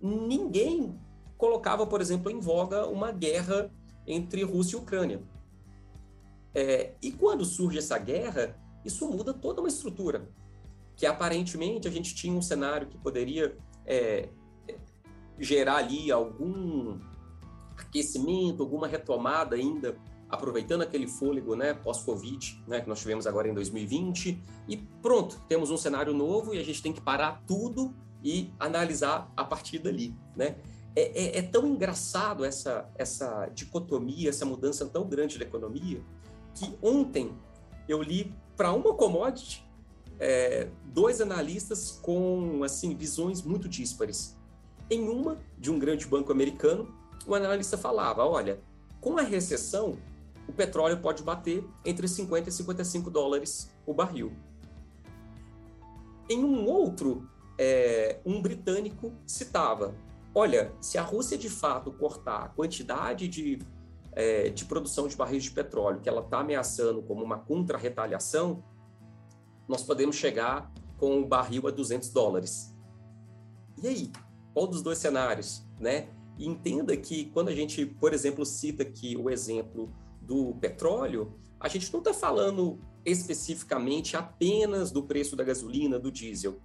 ninguém colocava, por exemplo, em voga uma guerra entre Rússia e Ucrânia. É, e quando surge essa guerra, isso muda toda uma estrutura, que aparentemente a gente tinha um cenário que poderia é, gerar ali algum aquecimento, alguma retomada ainda aproveitando aquele fôlego, né, pós-Covid, né, que nós tivemos agora em 2020, e pronto, temos um cenário novo e a gente tem que parar tudo e analisar a partir dali, né? É, é, é tão engraçado essa, essa dicotomia, essa mudança tão grande da economia, que ontem eu li para uma commodity é, dois analistas com assim visões muito díspares. Em uma, de um grande banco americano, o analista falava: olha, com a recessão, o petróleo pode bater entre 50 e 55 dólares o barril. Em um outro, é, um britânico citava: olha, se a Rússia de fato cortar a quantidade de, é, de produção de barris de petróleo que ela está ameaçando como uma contra-retaliação, nós podemos chegar com o barril a 200 dólares. E aí? Qual dos dois cenários, né? E entenda que quando a gente, por exemplo, cita aqui o exemplo do petróleo, a gente não está falando especificamente apenas do preço da gasolina, do diesel.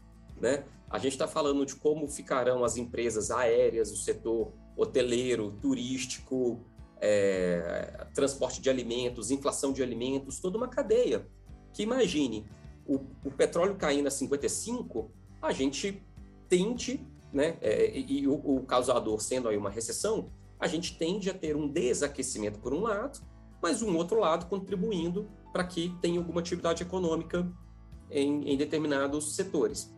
Né? A gente está falando de como ficarão as empresas aéreas, o setor hoteleiro, turístico, é, transporte de alimentos, inflação de alimentos, toda uma cadeia. Que imagine, o, o petróleo caindo a 55, a gente tende né? É, e o, o, causador sendo aí uma recessão, a gente tende a ter um desaquecimento por um lado, mas um outro lado contribuindo para que tenha alguma atividade econômica em, em, determinados setores.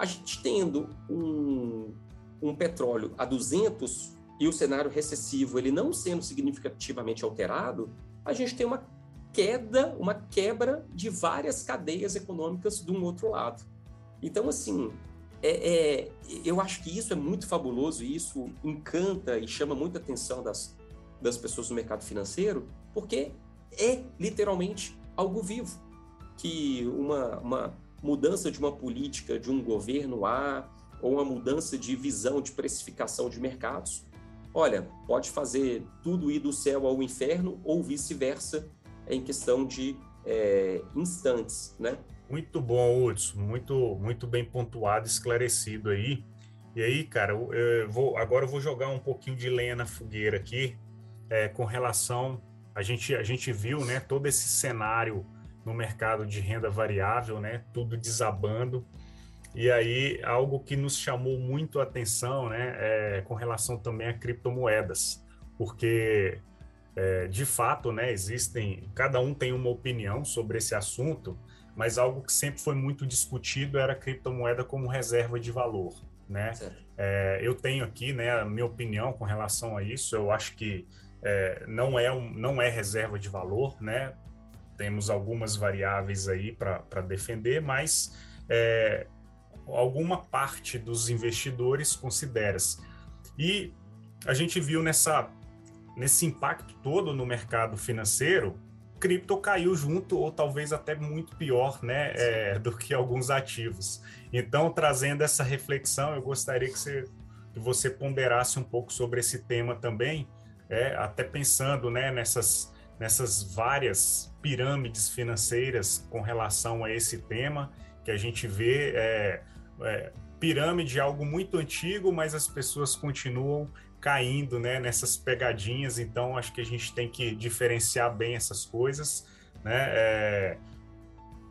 A gente tendo um, um petróleo a 200 e o cenário recessivo ele não sendo significativamente alterado, a gente tem uma queda, uma quebra de várias cadeias econômicas de um outro lado. Então, assim, é, é, eu acho que isso é muito fabuloso e isso encanta e chama muita atenção das, das pessoas no mercado financeiro, porque é literalmente algo vivo. Que uma, uma mudança de uma política de um governo A ou uma mudança de visão de precificação de mercados, olha, pode fazer tudo ir do céu ao inferno ou vice-versa em questão de é, instantes, né? Muito bom, Hudson. Muito, muito bem pontuado, esclarecido aí. E aí, cara, eu vou, agora eu vou jogar um pouquinho de lenha na fogueira aqui, é, com relação. A gente, a gente viu né, todo esse cenário no mercado de renda variável, né, tudo desabando. E aí, algo que nos chamou muito a atenção né, é, com relação também a criptomoedas, porque é, de fato, né, existem, cada um tem uma opinião sobre esse assunto, mas algo que sempre foi muito discutido era a criptomoeda como reserva de valor, né? É, eu tenho aqui, né, a minha opinião com relação a isso. Eu acho que é, não é um, não é reserva de valor, né? Temos algumas variáveis aí para defender, mas é, alguma parte dos investidores considera-se. E a gente viu nessa nesse impacto todo no mercado financeiro cripto caiu junto, ou talvez até muito pior, né, é, do que alguns ativos. Então, trazendo essa reflexão, eu gostaria que você, que você ponderasse um pouco sobre esse tema também, é, até pensando né, nessas, nessas várias pirâmides financeiras com relação a esse tema, que a gente vê é, é, pirâmide é algo muito antigo, mas as pessoas continuam caindo né, nessas pegadinhas, então acho que a gente tem que diferenciar bem essas coisas, né? É,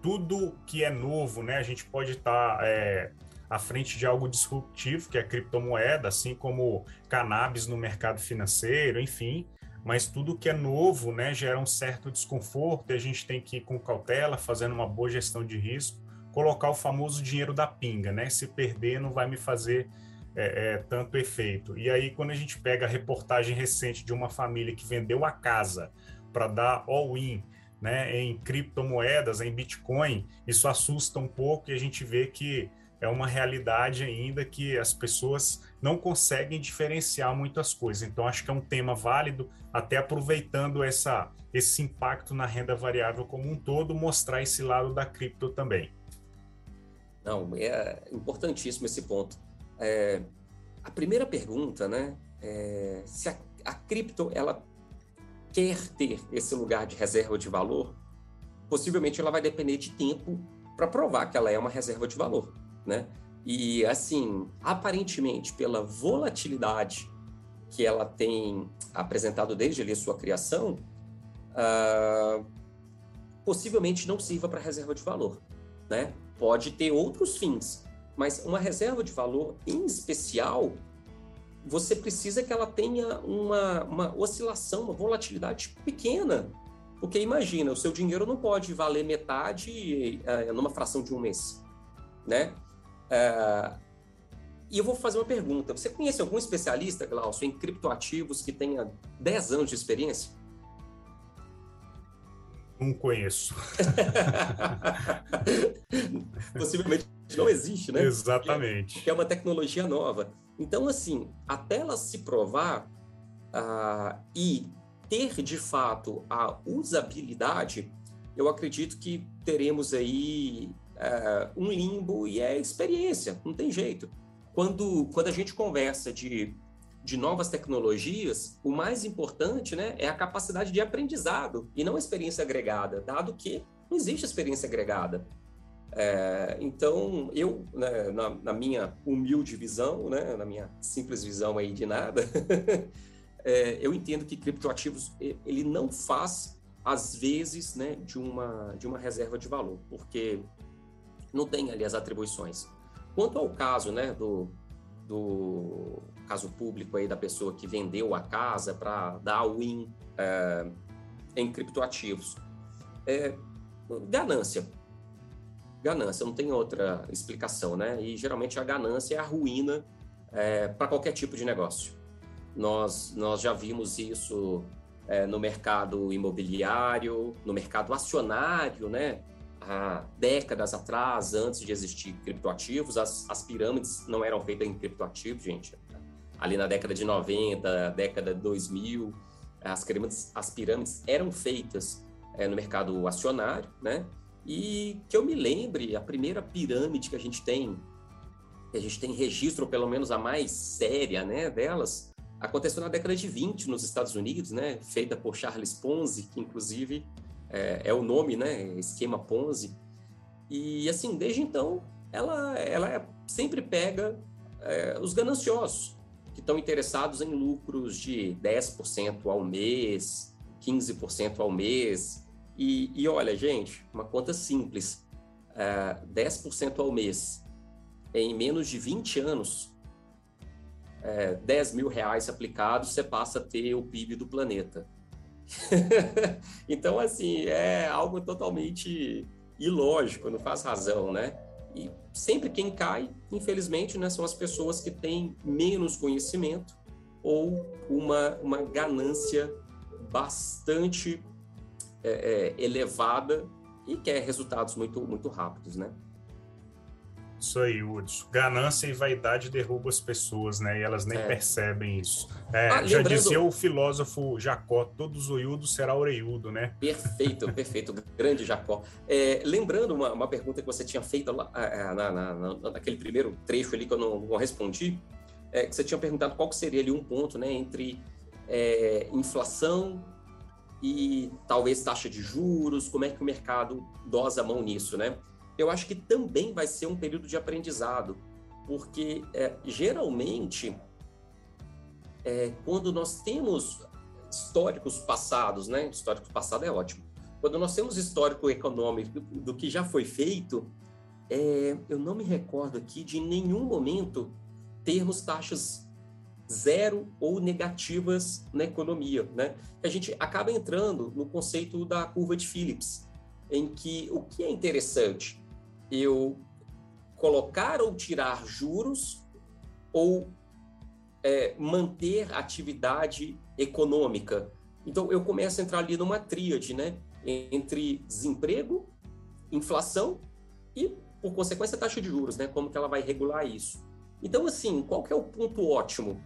tudo que é novo, né, a gente pode estar tá, é, à frente de algo disruptivo, que é a criptomoeda, assim como cannabis no mercado financeiro, enfim, mas tudo que é novo, né, gera um certo desconforto e a gente tem que ir com cautela, fazendo uma boa gestão de risco, colocar o famoso dinheiro da pinga, né? Se perder, não vai me fazer é, é, tanto efeito. E aí, quando a gente pega a reportagem recente de uma família que vendeu a casa para dar all-in né, em criptomoedas, em Bitcoin, isso assusta um pouco e a gente vê que é uma realidade ainda que as pessoas não conseguem diferenciar muitas coisas. Então, acho que é um tema válido, até aproveitando essa, esse impacto na renda variável como um todo, mostrar esse lado da cripto também. Não, é importantíssimo esse ponto. É, a primeira pergunta, né, é se a, a cripto ela quer ter esse lugar de reserva de valor, possivelmente ela vai depender de tempo para provar que ela é uma reserva de valor, né? E assim, aparentemente pela volatilidade que ela tem apresentado desde ali a sua criação, uh, possivelmente não sirva para reserva de valor, né? Pode ter outros fins, mas uma reserva de valor em especial, você precisa que ela tenha uma, uma oscilação, uma volatilidade pequena. Porque imagina, o seu dinheiro não pode valer metade uh, numa fração de um mês, né? Uh, e eu vou fazer uma pergunta. Você conhece algum especialista, Glaucio, em criptoativos que tenha 10 anos de experiência? Não conheço. Possivelmente não existe, né? Exatamente. Porque é uma tecnologia nova. Então, assim, até ela se provar uh, e ter de fato a usabilidade, eu acredito que teremos aí um limbo e é experiência, não tem jeito. Quando, quando a gente conversa de, de novas tecnologias, o mais importante né, é a capacidade de aprendizado e não a experiência agregada, dado que não existe experiência agregada. É, então, eu, né, na, na, minha humilde visão, né, na minha simples visão aí de nada, é, eu entendo que criptoativos ele não faz às vezes né, de, uma, de uma reserva de valor, porque não tem ali as atribuições. Quanto ao caso né, do, do caso público aí da pessoa que vendeu a casa para dar win é, em criptoativos, é, ganância ganância, não tem outra explicação, né? E geralmente a ganância é a ruína é, para qualquer tipo de negócio. Nós, nós já vimos isso é, no mercado imobiliário, no mercado acionário, né? Há décadas atrás, antes de existir criptoativos, as, as pirâmides não eram feitas em criptoativos, gente. Ali na década de 90, década de 2000, as pirâmides, as pirâmides eram feitas é, no mercado acionário, né? E que eu me lembre, a primeira pirâmide que a gente tem, que a gente tem registro, pelo menos a mais séria, né, delas, aconteceu na década de 20 nos Estados Unidos, né, feita por Charles Ponzi, que inclusive é, é o nome, né, esquema Ponzi. E assim, desde então, ela, ela é, sempre pega é, os gananciosos, que estão interessados em lucros de 10% ao mês, 15% ao mês, e, e olha, gente, uma conta simples: é, 10% ao mês em menos de 20 anos, é, 10 mil reais aplicados, você passa a ter o PIB do planeta. então, assim, é algo totalmente ilógico, não faz razão, né? E sempre quem cai, infelizmente, né, são as pessoas que têm menos conhecimento ou uma, uma ganância bastante é, é, elevada e quer resultados muito, muito rápidos, né? Isso aí, Hudson. Ganância e vaidade derrubam as pessoas, né? E elas nem é. percebem isso. É, ah, já lembrando... dizia o filósofo Jacó, todo zoiudo será oreiudo, né? Perfeito, perfeito. Grande Jacó. É, lembrando uma, uma, pergunta que você tinha feito lá, é, é, na, na, na, naquele primeiro trecho ali que eu não, não respondi, é, que você tinha perguntado qual seria ali um ponto, né? Entre inflação e talvez taxa de juros, como é que o mercado dosa a mão nisso, né? Eu acho que também vai ser um período de aprendizado, porque é, geralmente é, quando nós temos históricos passados, né? Histórico passado é ótimo. Quando nós temos histórico econômico do que já foi feito, é, eu não me recordo aqui de nenhum momento termos taxas zero ou negativas na economia, né? A gente acaba entrando no conceito da curva de Phillips, em que o que é interessante, eu colocar ou tirar juros ou é, manter atividade econômica. Então eu começo a entrar ali numa tríade, né? Entre desemprego, inflação e, por consequência, taxa de juros, né? Como que ela vai regular isso? Então, assim, qual que é o ponto ótimo?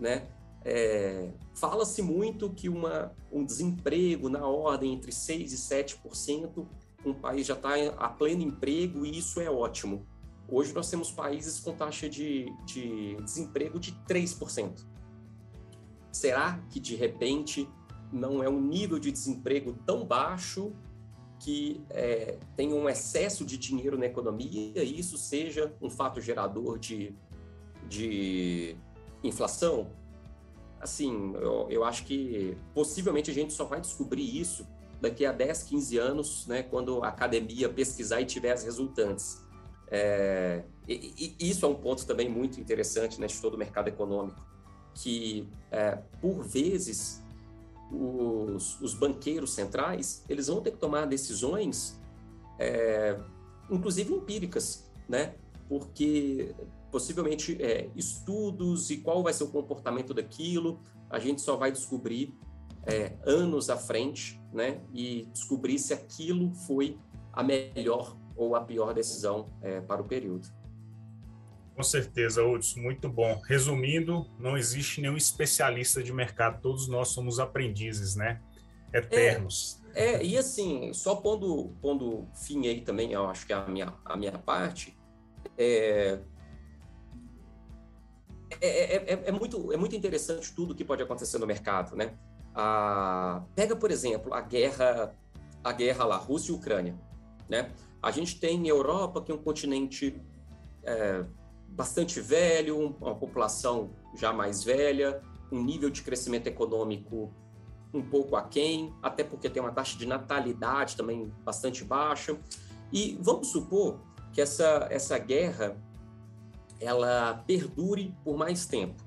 né? É, Fala-se muito que uma, um desemprego na ordem entre 6% e 7%, um país já está a pleno emprego e isso é ótimo. Hoje nós temos países com taxa de, de desemprego de 3%. Será que de repente não é um nível de desemprego tão baixo que é, tem um excesso de dinheiro na economia e isso seja um fato gerador de, de inflação, assim, eu, eu acho que possivelmente a gente só vai descobrir isso daqui a 10, 15 anos, né, quando a academia pesquisar e tiver as resultantes. É, e, e, isso é um ponto também muito interessante né, de todo o mercado econômico, que é, por vezes os, os, banqueiros centrais eles vão ter que tomar decisões, é, inclusive empíricas, né? Porque possivelmente é, estudos e qual vai ser o comportamento daquilo a gente só vai descobrir é, anos à frente, né? E descobrir se aquilo foi a melhor ou a pior decisão é, para o período. Com certeza, Hudson, muito bom. Resumindo, não existe nenhum especialista de mercado, todos nós somos aprendizes, né? Eternos. É, é e assim, só pondo, pondo fim aí também, eu acho que é a minha, a minha parte, é, é, é, é, muito, é muito interessante tudo que pode acontecer no mercado, né? Ah, pega, por exemplo, a guerra, a guerra lá, Rússia e Ucrânia, né? A gente tem Europa, que é um continente é, bastante velho, uma população já mais velha, um nível de crescimento econômico um pouco aquém, até porque tem uma taxa de natalidade também bastante baixa. E vamos supor que essa, essa guerra ela perdure por mais tempo.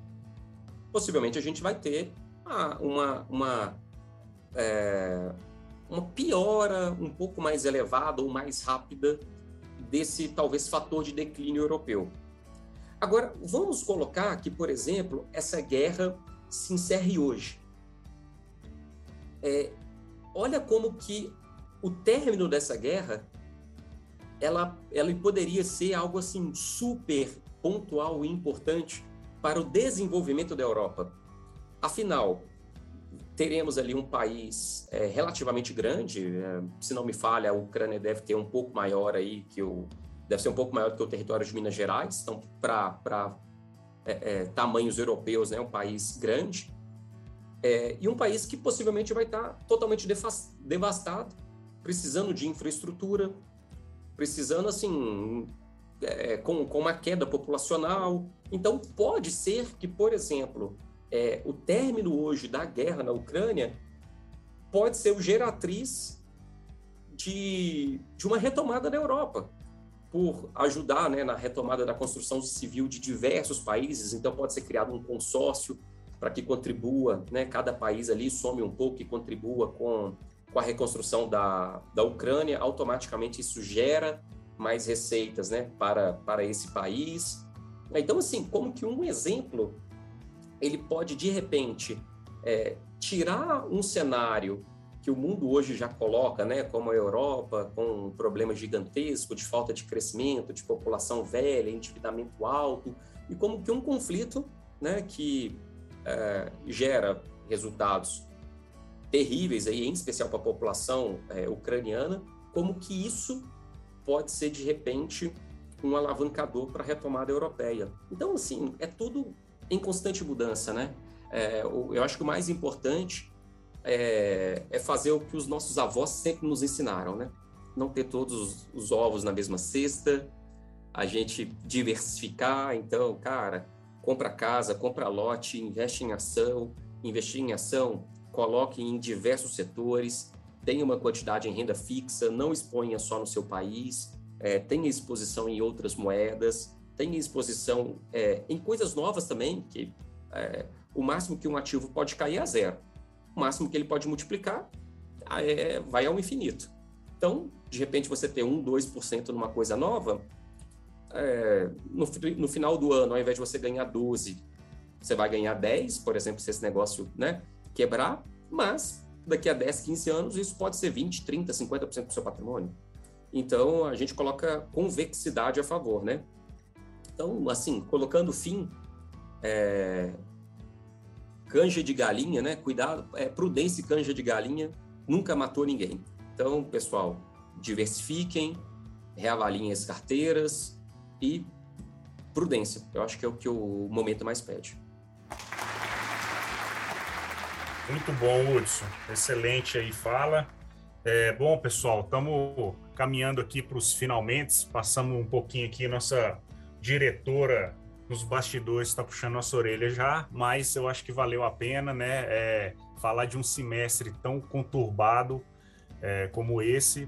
Possivelmente a gente vai ter uma, uma, é, uma piora um pouco mais elevada ou mais rápida desse talvez fator de declínio europeu. Agora, vamos colocar que, por exemplo, essa guerra se encerre hoje. É, olha como que o término dessa guerra ela, ela poderia ser algo assim super pontual e importante para o desenvolvimento da Europa. Afinal, teremos ali um país é, relativamente grande, é, se não me falha, a Ucrânia deve ter um pouco maior aí que o deve ser um pouco maior do que o território de Minas Gerais, então para é, é, tamanhos europeus, né, um país grande é, e um país que possivelmente vai estar totalmente devastado, precisando de infraestrutura, precisando assim é, com, com uma queda populacional. Então, pode ser que, por exemplo, é, o término hoje da guerra na Ucrânia pode ser o geratriz de, de uma retomada na Europa, por ajudar né, na retomada da construção civil de diversos países. Então, pode ser criado um consórcio para que contribua, né, cada país ali some um pouco e contribua com, com a reconstrução da, da Ucrânia. Automaticamente, isso gera mais receitas né, para, para esse país. Então, assim, como que um exemplo ele pode, de repente, é, tirar um cenário que o mundo hoje já coloca, né, como a Europa, com um problema gigantesco de falta de crescimento, de população velha, endividamento alto, e como que um conflito né, que é, gera resultados terríveis, aí, em especial para a população é, ucraniana, como que isso pode ser, de repente, um alavancador para a retomada europeia. Então, assim, é tudo em constante mudança, né? É, eu acho que o mais importante é, é, fazer o que os nossos avós sempre nos ensinaram, né? Não ter todos os ovos na mesma cesta, a gente diversificar. Então, cara, compra casa, compra lote, investe em ação, investir em ação, coloque em diversos setores, tenha uma quantidade em renda fixa, não exponha só no seu país, é, tenha exposição em outras moedas, tenha exposição é, em coisas novas também, que é, o máximo que um ativo pode cair é a zero. O máximo que ele pode multiplicar é, vai ao infinito. Então, de repente, você ter 1, 2% numa coisa nova, é, no, no, final do ano, ao invés de você ganhar 12, você vai ganhar 10, por exemplo, se esse negócio né, quebrar, mas daqui a 10, 15 anos, isso pode ser 20, 30, 50% do seu patrimônio. Então, a gente coloca convexidade a favor, né? Então, assim, colocando fim, é, canja de galinha, né? Cuidado, é, prudência e canja de galinha nunca matou ninguém. Então, pessoal, diversifiquem, reavaliem as carteiras e prudência. Eu acho que é o que o momento mais pede. Muito bom, Hudson. Excelente aí fala. É, bom, pessoal, estamos caminhando aqui para os finalmente. Passamos um pouquinho aqui nossa diretora nos bastidores está puxando nossa orelha já, mas eu acho que valeu a pena, né? É, falar de um semestre tão conturbado é, como esse,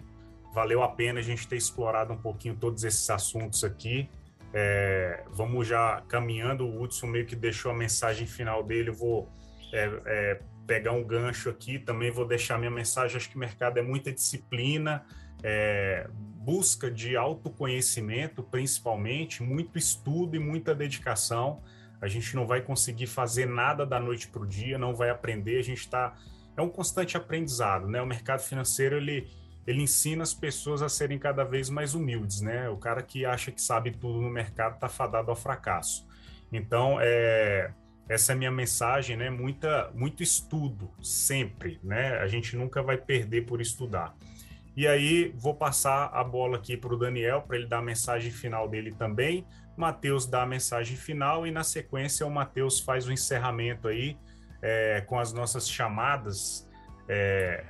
valeu a pena a gente ter explorado um pouquinho todos esses assuntos aqui. É, vamos já caminhando, o Hudson meio que deixou a mensagem final dele, eu vou é, é, pegar um gancho aqui, também vou deixar minha mensagem, acho que mercado é muita disciplina, é, busca de autoconhecimento, principalmente, muito estudo e muita dedicação. A gente não vai conseguir fazer nada da noite para o dia, não vai aprender, a gente está... É um constante aprendizado, né? O mercado financeiro, ele ele ensina as pessoas a serem cada vez mais humildes, né? O cara que acha que sabe tudo no mercado está fadado ao fracasso. Então, é, essa é a minha mensagem, né? Muita, muito estudo, sempre, né? A gente nunca vai perder por estudar. E aí, vou passar a bola aqui para o Daniel, para ele dar a mensagem final dele também. Matheus dá a mensagem final e, na sequência, o Matheus faz o encerramento aí é, com as nossas chamadas. É,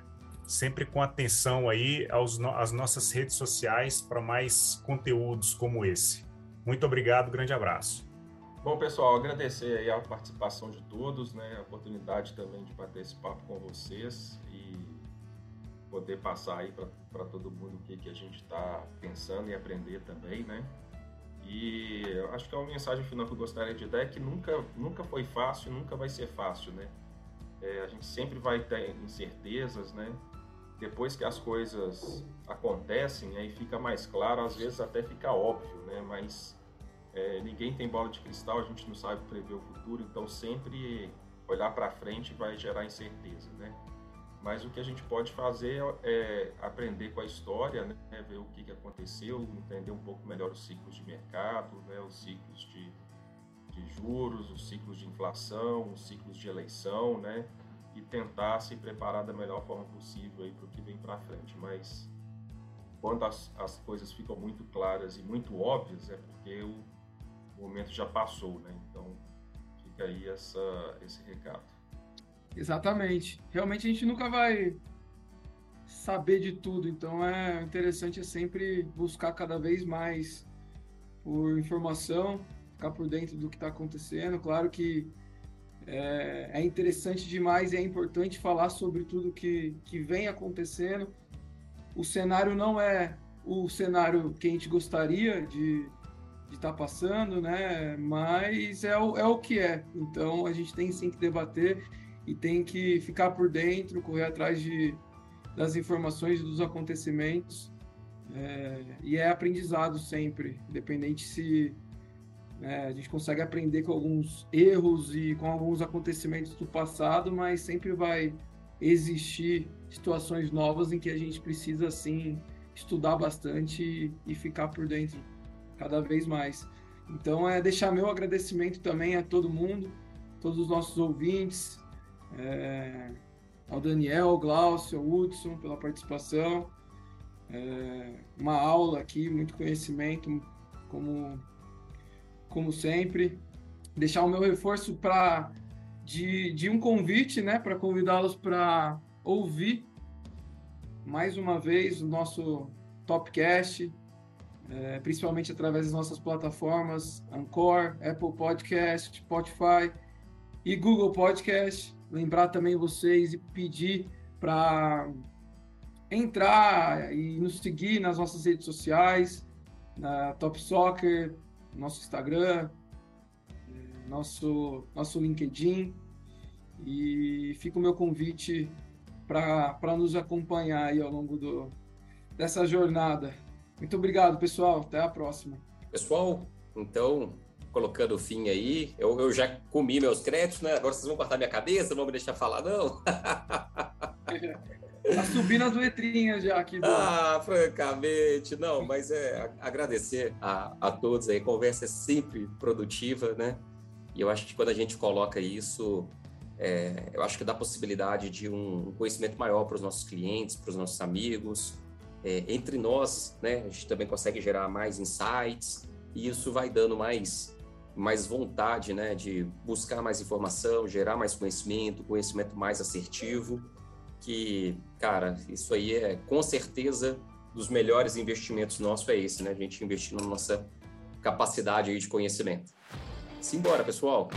sempre com atenção aí aos, às nossas redes sociais para mais conteúdos como esse. Muito obrigado, grande abraço. Bom, pessoal, agradecer aí a participação de todos, né? A oportunidade também de bater esse papo com vocês poder passar aí para todo mundo o que, que a gente está pensando e aprender também, né? E acho que é uma mensagem final que eu gostaria de dar é que nunca, nunca foi fácil, nunca vai ser fácil, né? É, a gente sempre vai ter incertezas, né? depois que as coisas acontecem, aí fica mais claro, às vezes até fica óbvio, né? Mas é, ninguém tem bola de cristal, a gente não sabe prever o futuro, então sempre olhar para frente vai gerar incerteza, né? Mas o que a gente pode fazer é aprender com a história, né? ver o que, que aconteceu, entender um pouco melhor os ciclos de mercado, né? os ciclos de, de juros, os ciclos de inflação, os ciclos de eleição, né? e tentar se preparar da melhor forma possível para o que vem para frente. Mas quando as, as coisas ficam muito claras e muito óbvias, é porque o momento já passou, né? Então fica aí essa, esse recado. Exatamente. Realmente a gente nunca vai saber de tudo, então é interessante é sempre buscar cada vez mais por informação, ficar por dentro do que está acontecendo. Claro que é, é, interessante demais e é importante falar sobre tudo que, que vem acontecendo. O cenário não é o cenário que a gente gostaria de estar tá passando, né? Mas é o, é o que é. Então a gente tem sim que debater e tem que ficar por dentro, correr atrás de, das informações dos acontecimentos. É, e é aprendizado sempre, independente se é, a gente consegue aprender com alguns erros e com alguns acontecimentos do passado, mas sempre vai existir situações novas em que a gente precisa, assim, estudar bastante e, ficar por dentro cada vez mais. Então, é deixar meu agradecimento também a todo mundo, todos os nossos ouvintes, é, ao Daniel, ao Glaucio, ao Hudson pela participação. É, uma aula aqui, muito conhecimento, como como sempre. Deixar o meu reforço para de, de um convite, né, para convidá-los para ouvir mais uma vez o nosso Topcast, é, principalmente através das nossas plataformas Anchor, Apple Podcast, Spotify e Google Podcast. Lembrar também vocês e pedir para entrar e nos seguir nas nossas redes sociais, na Top Soccer, nosso Instagram, nosso, nosso LinkedIn. E fica o meu convite para nos acompanhar aí ao longo do, dessa jornada. Muito obrigado, pessoal. Até a próxima. Pessoal, então, colocando o fim aí, eu, eu já comi meus créditos, né? Agora vocês vão cortar minha cabeça, não vão me deixar falar, não? Tá subindo as letrinhas já aqui. Do... Ah, francamente, não, mas é agradecer a, a todos aí. A conversa é sempre produtiva, né? E eu acho que quando a gente coloca isso, é, eu acho que dá possibilidade de um conhecimento maior para os nossos clientes, para os nossos amigos. É, entre nós, né, a gente também consegue gerar mais insights e isso vai dando mais, mais vontade né, de buscar mais informação, gerar mais conhecimento, conhecimento mais assertivo que, cara, isso aí é com certeza dos melhores investimentos nossos é esse, né? A gente investir na nossa capacidade aí de conhecimento. Simbora, pessoal!